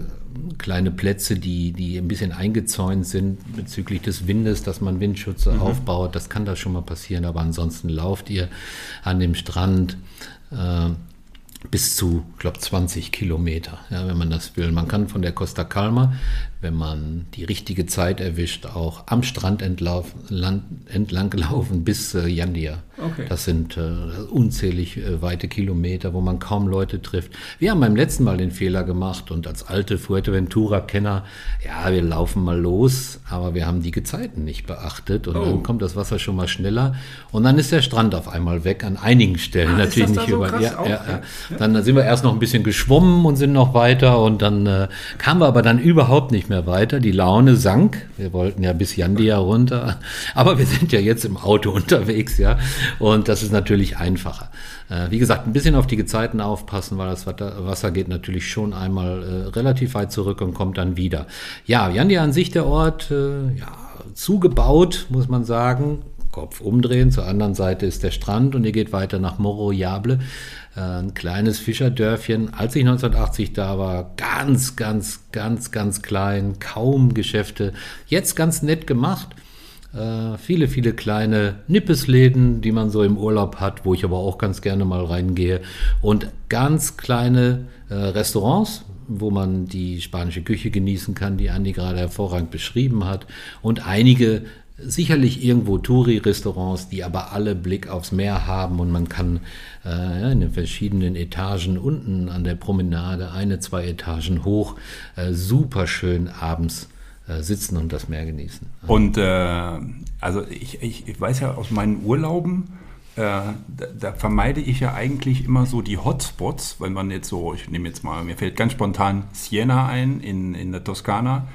kleine Plätze, die, die ein bisschen eingezäunt sind bezüglich des Windes, dass man Windschutze aufbaut. Das kann da schon mal passieren, aber ansonsten lauft ihr an dem Strand. Äh, bis zu, ich glaube, 20 Kilometer, ja, wenn man das will. Man kann von der Costa Calma, wenn man die richtige Zeit erwischt, auch am Strand entlang laufen bis äh, Jandia. Okay. Das sind äh, unzählig äh, weite Kilometer, wo man kaum Leute trifft. Wir haben beim letzten Mal den Fehler gemacht und als alte Fuerteventura-Kenner, ja, wir laufen mal los, aber wir haben die Gezeiten nicht beachtet und Oh. dann kommt das Wasser schon mal schneller und dann ist der Strand auf einmal weg an einigen Stellen. Ah, Natürlich nicht so über. krass Ja, ja, ja. Dann sind wir erst noch ein bisschen geschwommen und sind noch weiter und dann äh, kamen wir aber dann überhaupt nicht mehr weiter. Die Laune sank. Wir wollten ja bis Jandia runter, aber wir sind ja jetzt im Auto unterwegs, ja. Und das ist natürlich einfacher. Äh, wie gesagt, ein bisschen auf die Gezeiten aufpassen, weil das Wasser geht natürlich schon einmal äh, relativ weit zurück und kommt dann wieder. Ja, Jandia an sich der Ort, äh, ja, zugebaut, muss man sagen. Kopf umdrehen, zur anderen Seite ist der Strand und ihr geht weiter nach Moroyable, ein kleines Fischerdörfchen. Als ich 1980 da war, ganz, ganz, ganz, ganz klein, kaum Geschäfte. Jetzt ganz nett gemacht. Äh, viele, viele kleine Nippesläden, die man so im Urlaub hat, wo ich aber auch ganz gerne mal reingehe. Und ganz kleine äh, Restaurants, wo man die spanische Küche genießen kann, die Andi gerade hervorragend beschrieben hat. Und einige sicherlich irgendwo Touri-Restaurants, die aber alle Blick aufs Meer haben und man kann äh, in den verschiedenen Etagen unten an der Promenade, eine, zwei Etagen hoch, äh, super schön abends äh, sitzen und das Meer genießen. Und äh, also ich, ich, ich weiß ja aus meinen Urlauben, äh, da, da vermeide ich ja eigentlich immer so die Hotspots, wenn man jetzt so, ich nehme jetzt mal, mir fällt ganz spontan Siena ein in, in der Toskana,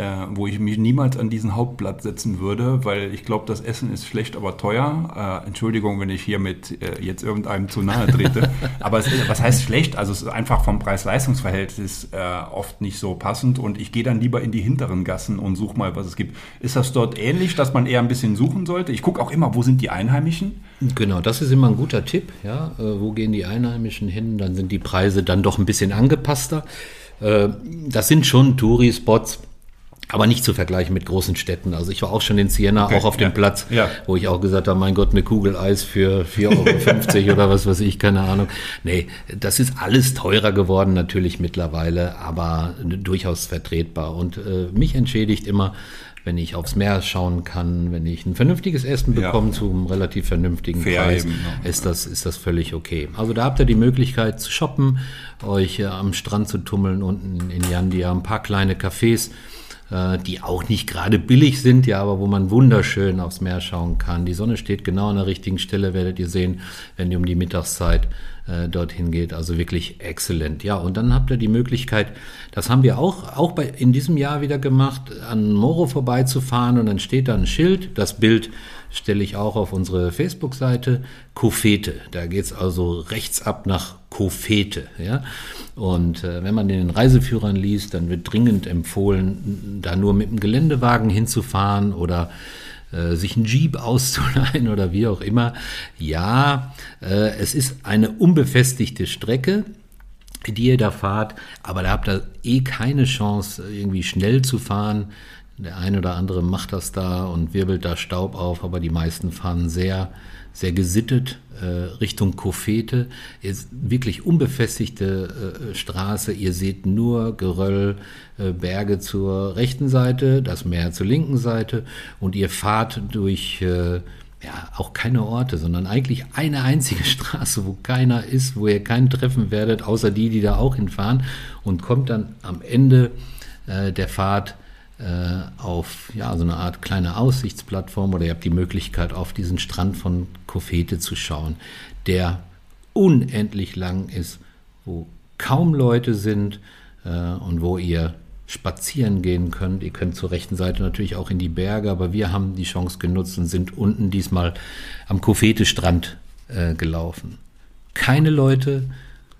äh, wo ich mich niemals an diesen Hauptplatz setzen würde, weil ich glaube, das Essen ist schlecht, aber teuer. Äh, Entschuldigung, wenn ich hier mit äh, jetzt irgendeinem zu nahe trete. aber es ist, was heißt schlecht? Also es ist einfach vom Preis-Leistungs-Verhältnis äh, oft nicht so passend und ich gehe dann lieber in die hinteren Gassen und suche mal, was es gibt. Ist das dort ähnlich, dass man eher ein bisschen suchen sollte? Ich gucke auch immer, wo sind die Einheimischen? Genau, das ist immer ein guter Tipp. Ja, äh, wo gehen die Einheimischen hin? Dann sind die Preise dann doch ein bisschen angepasster. Äh, das sind schon Touri-Spots. Aber nicht zu vergleichen mit großen Städten. Also ich war auch schon in Siena, Okay, auch auf dem ja, Platz, ja. wo ich auch gesagt habe, mein Gott, eine Kugel Eis für 4,50 Euro oder was weiß ich, keine Ahnung. Nee, das ist alles teurer geworden natürlich mittlerweile, aber durchaus vertretbar. Und äh, mich entschädigt immer, wenn ich aufs Meer schauen kann, wenn ich ein vernünftiges Essen Ja. bekomme zu einem relativ vernünftigen Fair Preis, eben, ja. ist das, ist das völlig okay. Also da habt ihr die Möglichkeit zu shoppen, euch äh, am Strand zu tummeln, unten in Jandia, ein paar kleine Cafés, die auch nicht gerade billig sind, ja, aber wo man wunderschön aufs Meer schauen kann. Die Sonne steht genau an der richtigen Stelle, werdet ihr sehen, wenn ihr um die Mittagszeit äh, dorthin geht. Also wirklich exzellent. Ja, und dann habt ihr die Möglichkeit, das haben wir auch, auch bei, in diesem Jahr wieder gemacht, an Moro vorbeizufahren und dann steht da ein Schild. Das Bild stelle ich auch auf unsere Facebook-Seite. Kofete. Da geht's also rechts ab nach Kofete. Ja? Und äh, wenn man den Reiseführern liest, dann wird dringend empfohlen, da nur mit dem Geländewagen hinzufahren oder äh, sich einen Jeep auszuleihen oder wie auch immer. Ja, äh, es ist eine unbefestigte Strecke die ihr da fahrt, aber da habt ihr eh keine Chance, irgendwie schnell zu fahren. Der eine oder andere macht das da und wirbelt da Staub auf, aber die meisten fahren sehr, sehr gesittet äh, Richtung Kofete. Ist wirklich unbefestigte äh, Straße. Ihr seht nur Geröll, äh, Berge zur rechten Seite, das Meer zur linken Seite und ihr fahrt durch ja, auch keine Orte, sondern eigentlich eine einzige Straße, wo keiner ist, wo ihr keinen treffen werdet, außer die, die da auch hinfahren und kommt dann am Ende der Fahrt auf ja, so eine Art kleine Aussichtsplattform oder ihr habt die Möglichkeit, auf diesen Strand von Kofete zu schauen, der unendlich lang ist, wo kaum Leute sind äh, und wo ihr spazieren gehen könnt. Ihr könnt zur rechten Seite natürlich auch in die Berge, aber wir haben die Chance genutzt und sind unten diesmal am Kofete-Strand äh, gelaufen. Keine Leute,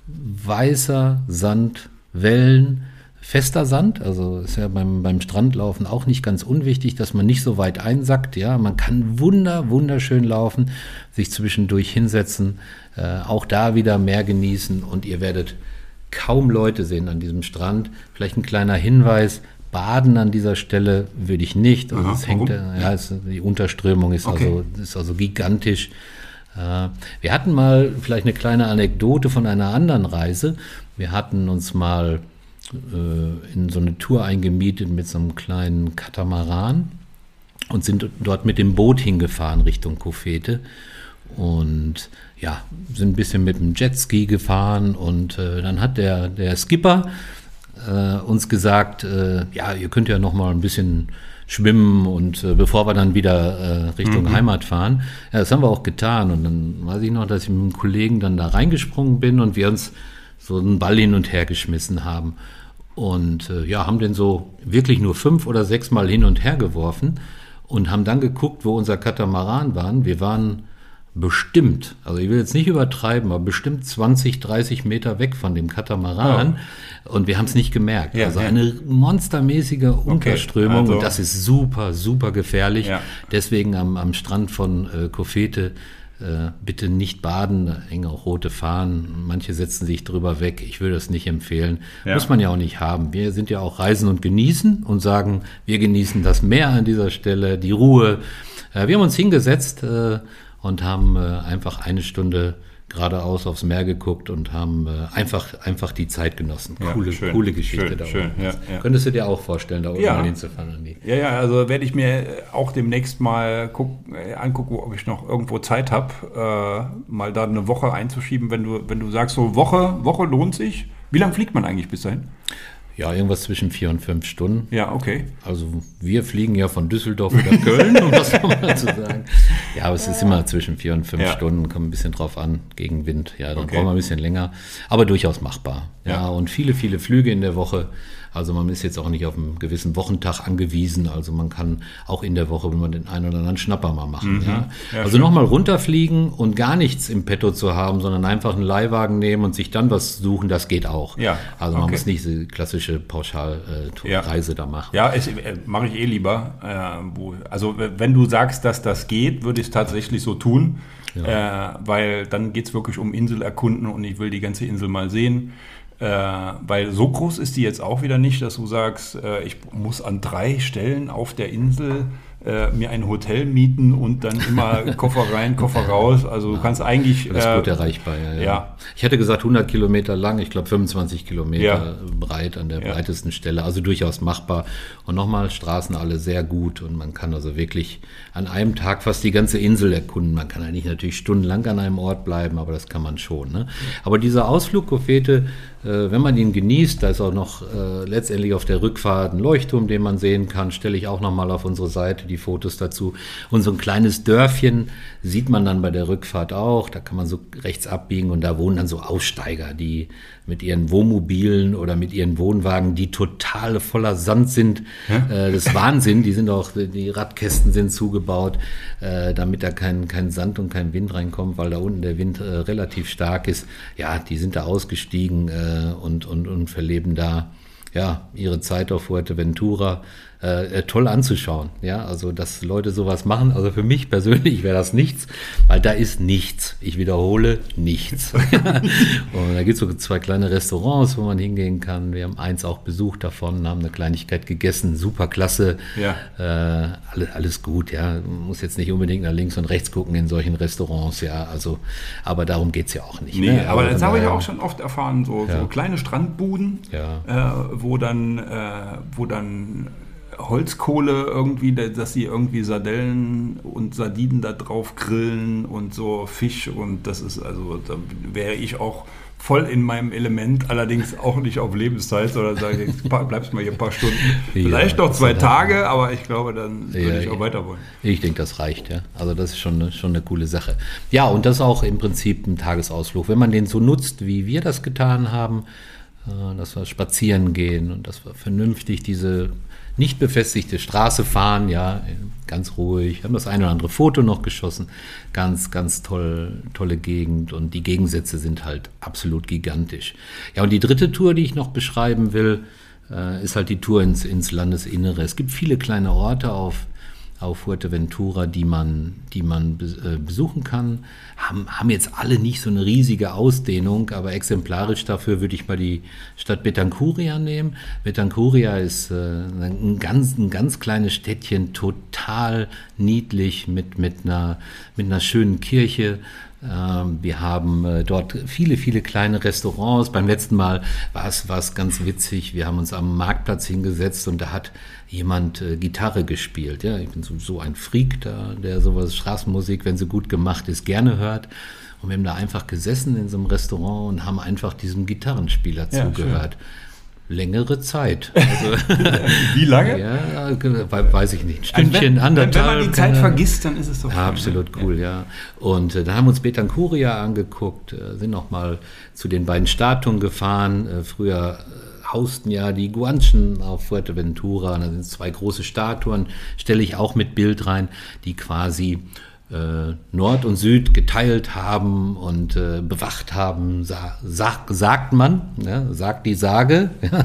weißer Sand, Wellen, fester Sand, also ist ja beim, beim Strandlaufen auch nicht ganz unwichtig, dass man nicht so weit einsackt. Ja, man kann wunder, wunderschön laufen, sich zwischendurch hinsetzen, äh, auch da wieder mehr genießen und ihr werdet kaum Leute sehen an diesem Strand. Vielleicht ein kleiner Hinweis. Baden an dieser Stelle würde ich nicht. Also Aha, es hängt, warum? ja, es, die Unterströmung ist, Okay. also, ist also gigantisch. Äh, Wir hatten mal vielleicht eine kleine Anekdote von einer anderen Reise. Wir hatten uns mal in so eine Tour eingemietet mit so einem kleinen Katamaran und sind dort mit dem Boot hingefahren Richtung Kofete und ja, sind ein bisschen mit dem Jetski gefahren und äh, dann hat der, der Skipper äh, uns gesagt, äh, ja, ihr könnt ja noch mal ein bisschen schwimmen und äh, bevor wir dann wieder äh, Richtung Heimat fahren. Ja, das haben wir auch getan und dann weiß ich noch, dass ich mit einem Kollegen dann da reingesprungen bin und wir uns so einen Ball hin und her geschmissen haben. Und äh, ja, haben den so wirklich nur fünf oder sechs Mal hin und her geworfen und haben dann geguckt, wo unser Katamaran waren. Wir waren bestimmt, also ich will jetzt nicht übertreiben, aber bestimmt 20, 30 Meter weg von dem Katamaran und wir haben es nicht gemerkt. Ja, also ja. eine monstermäßige Unterströmung also- und das ist super, super gefährlich. Ja. Deswegen am, am Strand von äh, Kofete bitte nicht baden, da hängen auch rote Fahnen. Manche setzen sich drüber weg. Ich würde das nicht empfehlen. Ja. Muss man ja auch nicht haben. Wir sind ja auch Reisen und Genießen und sagen, wir genießen das Meer an dieser Stelle, die Ruhe. Äh, wir haben uns hingesetzt äh, und haben äh, einfach eine Stunde geradeaus aufs Meer geguckt und haben äh, einfach, einfach die Zeit genossen. Ja, Coole, schön, coole Geschichte schön, da schön, ja, ja. Könntest du dir auch vorstellen, da oben Ja. mal hinzufahren, Andi? Ja, ja, also werde ich mir auch demnächst mal guck, äh, angucken, ob ich noch irgendwo Zeit habe, äh, mal da eine Woche einzuschieben, wenn du, wenn du sagst, so Woche, Woche lohnt sich. Wie lange fliegt man eigentlich bis dahin? Ja, irgendwas zwischen vier und fünf Stunden. Ja, okay. Also wir fliegen ja von Düsseldorf oder Köln, um das nochmal zu sagen. Ja, aber es ist immer zwischen vier und fünf Ja. Stunden, kommt ein bisschen drauf an, gegen Wind. Ja, dann Okay. brauchen wir ein bisschen länger, aber durchaus machbar. Ja, Ja. und viele, viele Flüge in der Woche. Also man ist jetzt auch nicht auf einen gewissen Wochentag angewiesen. Also man kann auch in der Woche, wenn man den einen oder anderen Schnapper mal machen. Ja. Mhm. Ja, also schön. nochmal runterfliegen und gar nichts im Petto zu haben, sondern einfach einen Leihwagen nehmen und sich dann was suchen, das geht auch. Ja, Also man okay. muss nicht diese klassische Pauschalreise Ja. Da machen. Ja, äh, mache ich eh lieber. Äh, wo, also wenn du sagst, dass das geht, würde ich es tatsächlich so tun, äh, weil dann geht es wirklich um Insel erkunden und ich will die ganze Insel mal sehen. Äh, weil so groß ist die jetzt auch wieder nicht, dass du sagst, äh, ich muss an drei Stellen auf der Insel äh, mir ein Hotel mieten und dann immer Koffer rein, Koffer raus. Also du kannst eigentlich... Das ist äh, gut erreichbar, ja, ja. ja. Ich hätte gesagt 100 Kilometer lang, ich glaube 25 Kilometer Ja. breit an der breitesten Stelle, also durchaus machbar. Und nochmal, Straßen alle sehr gut und man kann also wirklich an einem Tag fast die ganze Insel erkunden. Man kann nicht natürlich stundenlang an einem Ort bleiben, aber das kann man schon. Ne? Aber dieser Ausflug, Kofete, äh, wenn man ihn genießt, da ist auch noch äh, letztendlich auf der Rückfahrt ein Leuchtturm, den man sehen kann, stelle ich auch nochmal auf unsere Seite die Fotos dazu. Und so ein kleines Dörfchen sieht man dann bei der Rückfahrt auch, da kann man so rechts abbiegen und da wohnen dann so Aussteiger, die mit ihren Wohnmobilen oder mit ihren Wohnwagen, die total voller Sand sind. Äh, das ist Wahnsinn, die sind auch, die Radkästen sind zugebaut, äh, damit da kein, kein Sand und kein Wind reinkommt, weil da unten der Wind äh, relativ stark ist. Ja, die sind da ausgestiegen äh, und, und, und verleben da ja, ihre Zeit auf Fuerteventura. Äh, äh, toll anzuschauen. Ja, also dass Leute sowas machen. Also für mich persönlich wäre das nichts, weil da ist nichts. Ich wiederhole nichts. und da gibt es so zwei kleine Restaurants, wo man hingehen kann. Wir haben eins auch besucht davon, haben eine Kleinigkeit gegessen, super klasse. Ja. Äh, alles, alles gut, ja. Man muss jetzt nicht unbedingt nach links und rechts gucken in solchen Restaurants, ja. Also, aber darum geht es ja auch nicht. Nee, ne? aber, aber das habe ich auch schon oft erfahren, so, ja. so kleine Strandbuden, ja. äh, wo dann, äh, wo dann Holzkohle irgendwie, dass sie irgendwie Sardellen und Sardinen da drauf grillen und so Fisch und das ist also, da wäre ich auch voll in meinem Element, allerdings auch nicht auf Lebenszeit, sondern sage ich, bleibst mal hier ein paar Stunden. Vielleicht ja, noch zwei Tage, aber ich glaube, dann würde ja, ich auch weiter wollen. Ich denke, das reicht, ja. Also das ist schon eine, schon eine coole Sache. Ja, und das ist auch im Prinzip ein Tagesausflug. Wenn man den so nutzt, wie wir das getan haben, äh, dass wir spazieren gehen und dass wir vernünftig diese nicht befestigte Straße fahren, ja, ganz ruhig. Haben das eine oder andere Foto noch geschossen. Ganz, ganz toll, tolle Gegend und die Gegensätze sind halt absolut gigantisch. Ja, und die dritte Tour, die ich noch beschreiben will, äh, ist halt die Tour ins, ins Landesinnere. Es gibt viele kleine Orte auf auf Fuerteventura, die man, die man äh, besuchen kann. Haben, haben jetzt alle nicht so eine riesige Ausdehnung, aber exemplarisch dafür würde ich mal die Stadt Betancuria nehmen. Betancuria ist äh, ein, ganz, ein ganz kleines Städtchen, total niedlich mit, mit, einer, mit einer schönen Kirche, wir haben äh, dort viele, viele kleine Restaurants. Beim letzten Mal war es, war es ganz witzig. Wir haben uns am Marktplatz hingesetzt und da hat jemand äh, Gitarre gespielt. Ja, ich bin sowieso ein Freak da, der sowas Straßenmusik, wenn sie gut gemacht ist, gerne hört. Und wir haben da einfach gesessen in so einem Restaurant und haben einfach diesem Gitarrenspieler ja, zugehört. Schön längere Zeit. Also, Wie lange? Ja, weiß ich nicht. Ein Stündchen, wenn, anderthalb. Wenn man die Zeit vergisst, dann ist es doch. Ja, absolut cool, ja. Und äh, da haben wir uns Betancuria angeguckt, äh, sind noch mal zu den beiden Statuen gefahren. Äh, früher äh, hausten ja die Guanchen auf Fuerteventura. Da sind zwei große Statuen, stelle ich auch mit Bild rein, die quasi äh, Nord und Süd geteilt haben und äh, bewacht haben, sa sag, sagt man, ja, sagt die Sage. Ja.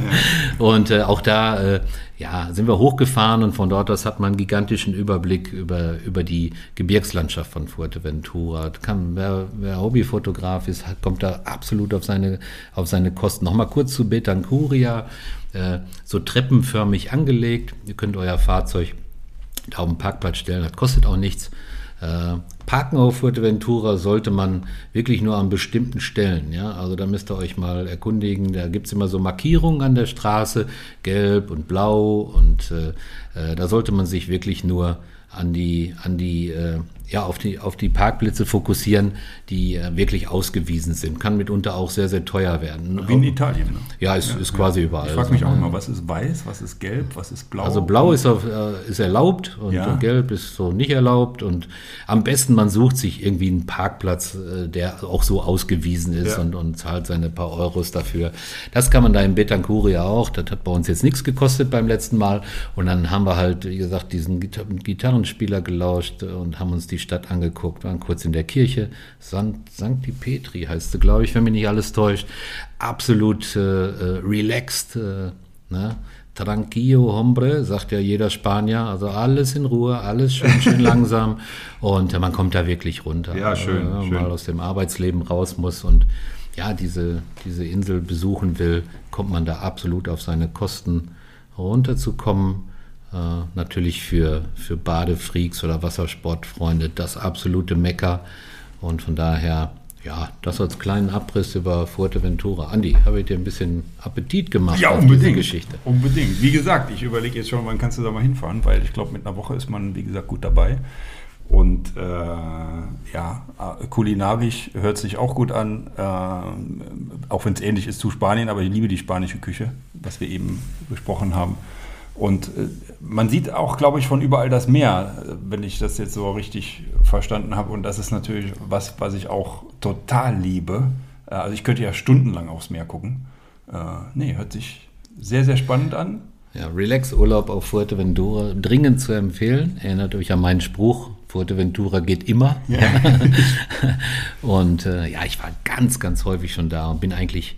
Und äh, auch da äh, ja, sind wir hochgefahren und von dort aus hat man einen gigantischen Überblick über, über die Gebirgslandschaft von Fuerteventura. Kann, wer, wer Hobbyfotograf ist, kommt da absolut auf seine, auf seine Kosten. Nochmal kurz zu Betancuria, äh, so treppenförmig angelegt. Ihr könnt euer Fahrzeug da auf den Parkplatz stellen, das kostet auch nichts. Äh, Parken auf Fuerteventura sollte man wirklich nur an bestimmten Stellen. Ja? Also da müsst ihr euch mal erkundigen. Da gibt es immer so Markierungen an der Straße, gelb und blau. Und äh, äh, da sollte man sich wirklich nur an die, an die, äh, ja, auf die, auf die Parkplätze fokussieren, die äh, wirklich ausgewiesen sind. Kann mitunter auch sehr, sehr teuer werden. Wie in Italien. Ne? Ja, ist, ja, ist quasi ja. überall. Ich frage mich auch immer, was ist weiß, was ist gelb, was ist blau? Also blau ist, auf, äh, ist erlaubt und ja. gelb ist so nicht erlaubt. Und am besten, man sucht sich irgendwie einen Parkplatz, äh, der auch so ausgewiesen ist und, und zahlt seine paar Euros dafür. Das kann man da in Betancuria auch. Das hat bei uns jetzt nichts gekostet beim letzten Mal. Und dann haben wir halt, wie gesagt, diesen Gitarrenspieler gelauscht und haben uns die Stadt angeguckt, waren kurz in der Kirche. St. Sancti Petri heißt sie, glaube ich, wenn mich nicht alles täuscht. Absolut äh, äh, relaxed. Äh, ne? Tranquillo hombre, sagt ja jeder Spanier. Also alles in Ruhe, alles schön, schön langsam. Und äh, man kommt da wirklich runter. Ja, schön. Äh, schön. Mal aus dem Arbeitsleben raus muss und ja, diese, diese Insel besuchen will, kommt man da absolut auf seine Kosten runterzukommen. Äh, natürlich für, für Badefreaks oder Wassersportfreunde das absolute Mecker. Und von daher, ja, das als kleinen Abriss über Fuerteventura. Andi, habe ich dir ein bisschen Appetit gemacht ja, auf unbedingt, diese Geschichte. Unbedingt. Wie gesagt, ich überlege jetzt schon, wann kannst du da mal hinfahren, weil ich glaube, mit einer Woche ist man, wie gesagt, gut dabei. Und äh, ja, äh, kulinarisch hört sich auch gut an, äh, auch wenn es ähnlich ist zu Spanien, aber ich liebe die spanische Küche, was wir eben besprochen haben. Und äh, man sieht auch, glaube ich, von überall das Meer, wenn ich das jetzt so richtig verstanden habe. Und das ist natürlich was, was ich auch total liebe. Äh, also ich könnte ja stundenlang aufs Meer gucken. Äh, nee, hört sich sehr, sehr spannend an. Ja, Relax-Urlaub auf Fuerteventura, dringend zu empfehlen. Erinnert euch an meinen Spruch, Fuerteventura geht immer. Ja. und äh, ja, ich war ganz, ganz häufig schon da und bin eigentlich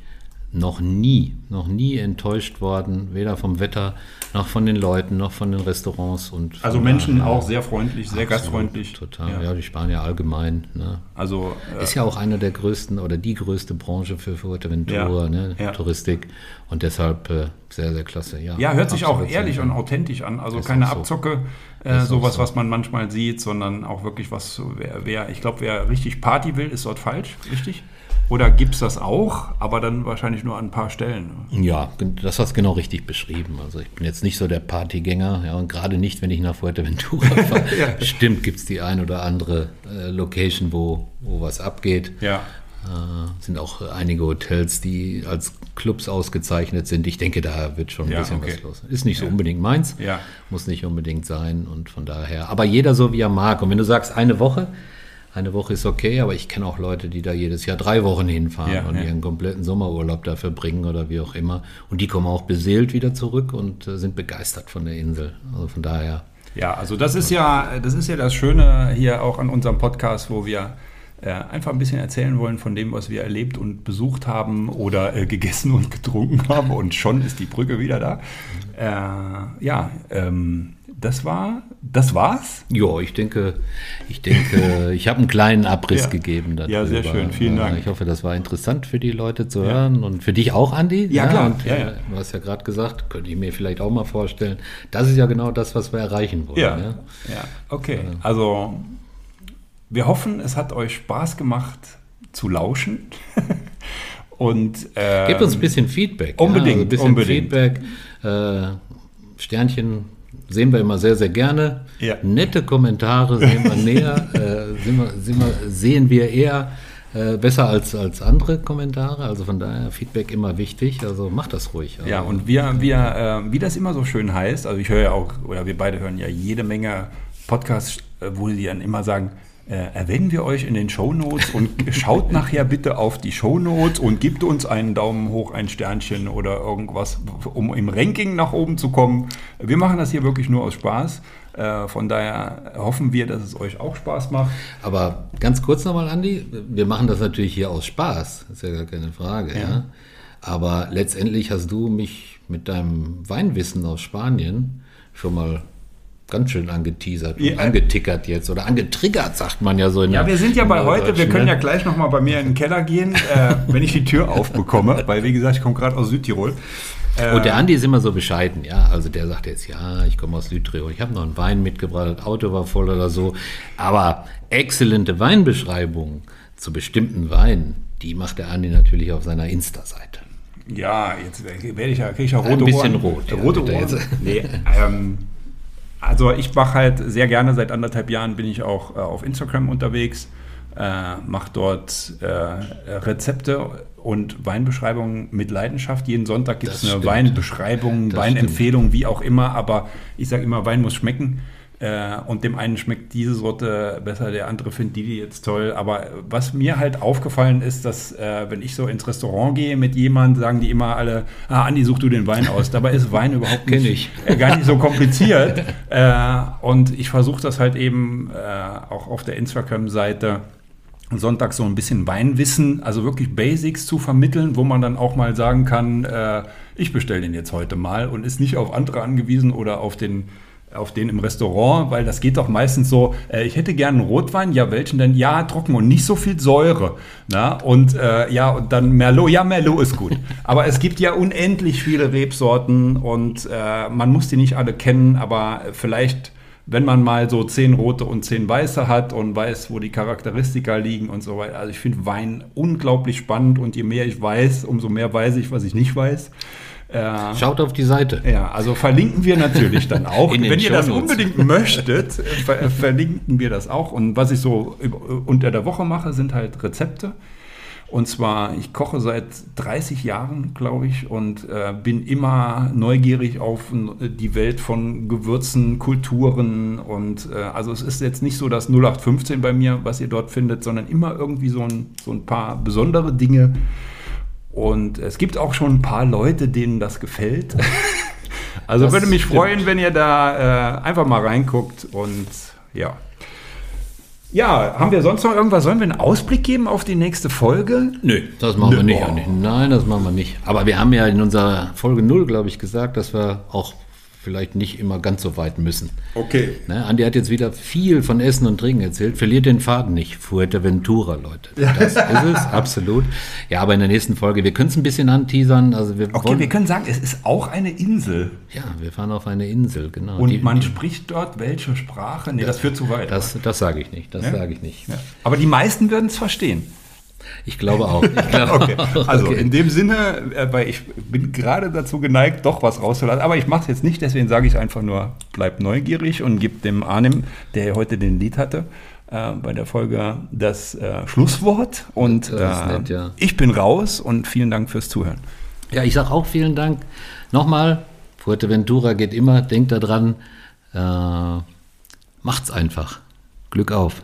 noch nie, noch nie enttäuscht worden, weder vom Wetter noch von den Leuten, noch von den Restaurants und Also Menschen auch sehr freundlich, sehr Absolut, gastfreundlich. Total, Ja. ja, die Spanier allgemein. Ne? Also äh, Ist ja auch eine der größten oder die größte Branche für Fuerteventura, Ja, ne? ja. Touristik. Und deshalb äh, sehr, sehr klasse. Ja, Ja, hört sich auch ehrlich und authentisch an. Also Ist keine so. Abzocke, äh, sowas, so. was man manchmal sieht, sondern auch wirklich was, wer, wer ich glaube, wer richtig Party will, ist dort falsch, richtig? Oder gibt es das auch, aber dann wahrscheinlich nur an ein paar Stellen. Ja, das hast du genau richtig beschrieben. Also ich bin jetzt nicht so der Partygänger, ja, und gerade nicht, wenn ich nach Fuerteventura fahre. Bestimmt gibt es die ein oder andere äh, Location, wo, wo was abgeht. Ja. Äh, sind auch einige Hotels, die als Clubs ausgezeichnet sind. Ich denke, da wird schon ein Ja, bisschen okay. was los. Ist nicht so unbedingt meins, Ja. muss nicht unbedingt sein und von daher. Aber jeder so, wie er mag. Und wenn du sagst, eine Woche, eine Woche ist okay, aber ich kenne auch Leute, die da jedes Jahr drei Wochen hinfahren Ja, und ja. ihren kompletten Sommerurlaub da verbringen oder wie auch immer. Und die kommen auch beseelt wieder zurück und äh, sind begeistert von der Insel. Also von daher. Ja, also das ist ja, das ist ja das Schöne hier auch an unserem Podcast, wo wir äh, einfach ein bisschen erzählen wollen von dem, was wir erlebt und besucht haben oder äh, gegessen und getrunken haben und schon ist die Brücke wieder da. Äh, ja, ähm, das war, das war's. Ja, ich denke, ich denke, ich habe einen kleinen Abriss Ja. gegeben. Ja, sehr darüber. schön. Vielen Dank. Ich hoffe, das war interessant für die Leute zu hören und für dich auch, Andi. Ja, klar. Und, Ja, äh, ja. Du hast ja gerade gesagt, könnte ich mir vielleicht auch mal vorstellen. Das ist ja genau das, was wir erreichen wollen. Ja, Ja. ja, okay. Also wir hoffen, es hat euch Spaß gemacht zu lauschen. Und äh, Gebt uns ein bisschen Feedback. unbedingt, ja, also ein bisschen unbedingt. Feedback. Äh, Sternchen sehen wir immer sehr, sehr gerne. Ja. Nette Kommentare sehen wir näher, äh, sehen, wir, sehen, wir, sehen wir eher äh, besser als, als andere Kommentare. Also von daher Feedback immer wichtig. Also macht das ruhig. Also, Ja, und wir, wir äh, wie das immer so schön heißt, also ich höre ja auch, oder wir beide hören ja jede Menge Podcasts, äh, wo die dann immer sagen, äh, erwähnen wir euch in den Shownotes und schaut nachher bitte auf die Shownotes und gebt uns einen Daumen hoch, ein Sternchen oder irgendwas, um im Ranking nach oben zu kommen. Wir machen das hier wirklich nur aus Spaß. Äh, von daher hoffen wir, dass es euch auch Spaß macht. Aber ganz kurz nochmal, Andi, wir machen das natürlich hier aus Spaß, ist ja gar keine Frage. Ja. Aber letztendlich hast du mich mit deinem Weinwissen aus Spanien schon mal ganz schön angeteasert, und Ja. angetickert jetzt oder angetriggert, sagt man ja so. In Ja, der- wir sind ja bei heute, wir können ne? ja gleich nochmal bei mir in den Keller gehen, äh, wenn ich die Tür aufbekomme, weil wie gesagt, ich komme gerade aus Südtirol. Äh, Und der Andi ist immer so bescheiden, ja. Also der sagt jetzt, ja, ich komme aus Südtirol, ich habe noch einen Wein mitgebracht, das Auto war voll oder so. Aber exzellente Weinbeschreibungen zu bestimmten Weinen, die macht der Andi natürlich auf seiner Insta-Seite. Ja, jetzt werde ich ja, kriege ich ja rote Ein bisschen Ohren. rot, ja, rote Ohren. Nee, ähm, also ich mache halt sehr gerne, seit anderthalb Jahren bin ich auch äh, auf Instagram unterwegs, äh, mache dort äh, Rezepte und Weinbeschreibungen mit Leidenschaft. Jeden Sonntag gibt es eine stimmt. Weinbeschreibung, Das Weinempfehlung, wie auch immer, aber ich sage immer, Wein muss schmecken. Äh, und dem einen schmeckt diese Sorte besser, der andere findet die, die jetzt toll. Aber was mir halt aufgefallen ist, dass äh, wenn ich so ins Restaurant gehe mit jemandem, sagen die immer alle, ah, Andi, such du den Wein aus. Dabei ist Wein überhaupt nicht, äh, gar nicht so kompliziert. äh, und ich versuche das halt eben äh, auch auf der Instagram-Seite Sonntag so ein bisschen Weinwissen, also wirklich Basics zu vermitteln, wo man dann auch mal sagen kann, ich bestelle den jetzt heute mal und ist nicht auf andere angewiesen oder auf den auf den im Restaurant, weil das geht doch meistens so, äh, ich hätte gerne einen Rotwein, ja, welchen denn? Ja, trocken und nicht so viel Säure. Na? Und äh, ja, und dann Merlot, ja, Merlot ist gut. Aber es gibt ja unendlich viele Rebsorten und äh, man muss die nicht alle kennen, aber vielleicht wenn man mal so zehn rote und zehn weiße hat und weiß, wo die Charakteristika liegen und so weiter. Also ich finde Wein unglaublich spannend und je mehr ich weiß, umso mehr weiß ich, was ich nicht weiß. Äh, Schaut auf die Seite. ja, also verlinken wir natürlich dann auch. Wenn ihr das unbedingt möchtet, ver verlinken wir das auch. Und was ich so unter der Woche mache, sind halt Rezepte. Und zwar, ich koche seit 30 Jahren, glaube ich, und äh, bin immer neugierig auf n- die Welt von Gewürzen, Kulturen. Und äh, also es ist jetzt nicht so das 0815 bei mir, was ihr dort findet, sondern immer irgendwie so ein, so ein paar besondere Dinge. Und es gibt auch schon ein paar Leute, denen das gefällt. Also Das würde mich stimmt. freuen, wenn ihr da äh, einfach mal reinguckt und ja. Ja, haben wir sonst noch irgendwas? Sollen wir einen Ausblick geben auf die nächste Folge? Nö, das machen wir Nö. nicht. Oh. Nein, das machen wir nicht. Aber wir haben ja in unserer Folge 0, glaube ich, gesagt, dass wir auch vielleicht nicht immer ganz so weit müssen. Okay. Ne, Andi hat jetzt wieder viel von Essen und Trinken erzählt. Verliert den Faden nicht. Fuerteventura, Leute. Das ist es, absolut. Ja, aber in der nächsten Folge, wir können es ein bisschen anteasern. Also wir Okay, wollen, wir können sagen, es ist auch eine Insel. ja, wir fahren auf eine Insel, genau. Und Die- man die- spricht dort welche Sprache? Nee, das führt zu weit. das, das sage ich nicht. Das Ja? sage ich nicht. ja. Aber die meisten würden es verstehen. Ich glaube auch. Ich glaube Okay, also Okay. in dem Sinne, äh, weil ich bin gerade dazu geneigt, doch was rauszulassen. Aber ich mache es jetzt nicht, deswegen sage ich einfach nur, bleib neugierig und gib dem Arnim, der heute den Lied hatte, äh, bei der Folge das äh, Schlusswort. Und äh, nett, ja. ich bin raus und vielen Dank fürs Zuhören. Ja, ich sage auch vielen Dank. Nochmal, Fuerteventura geht immer, denkt daran, äh, macht's einfach. Glück auf.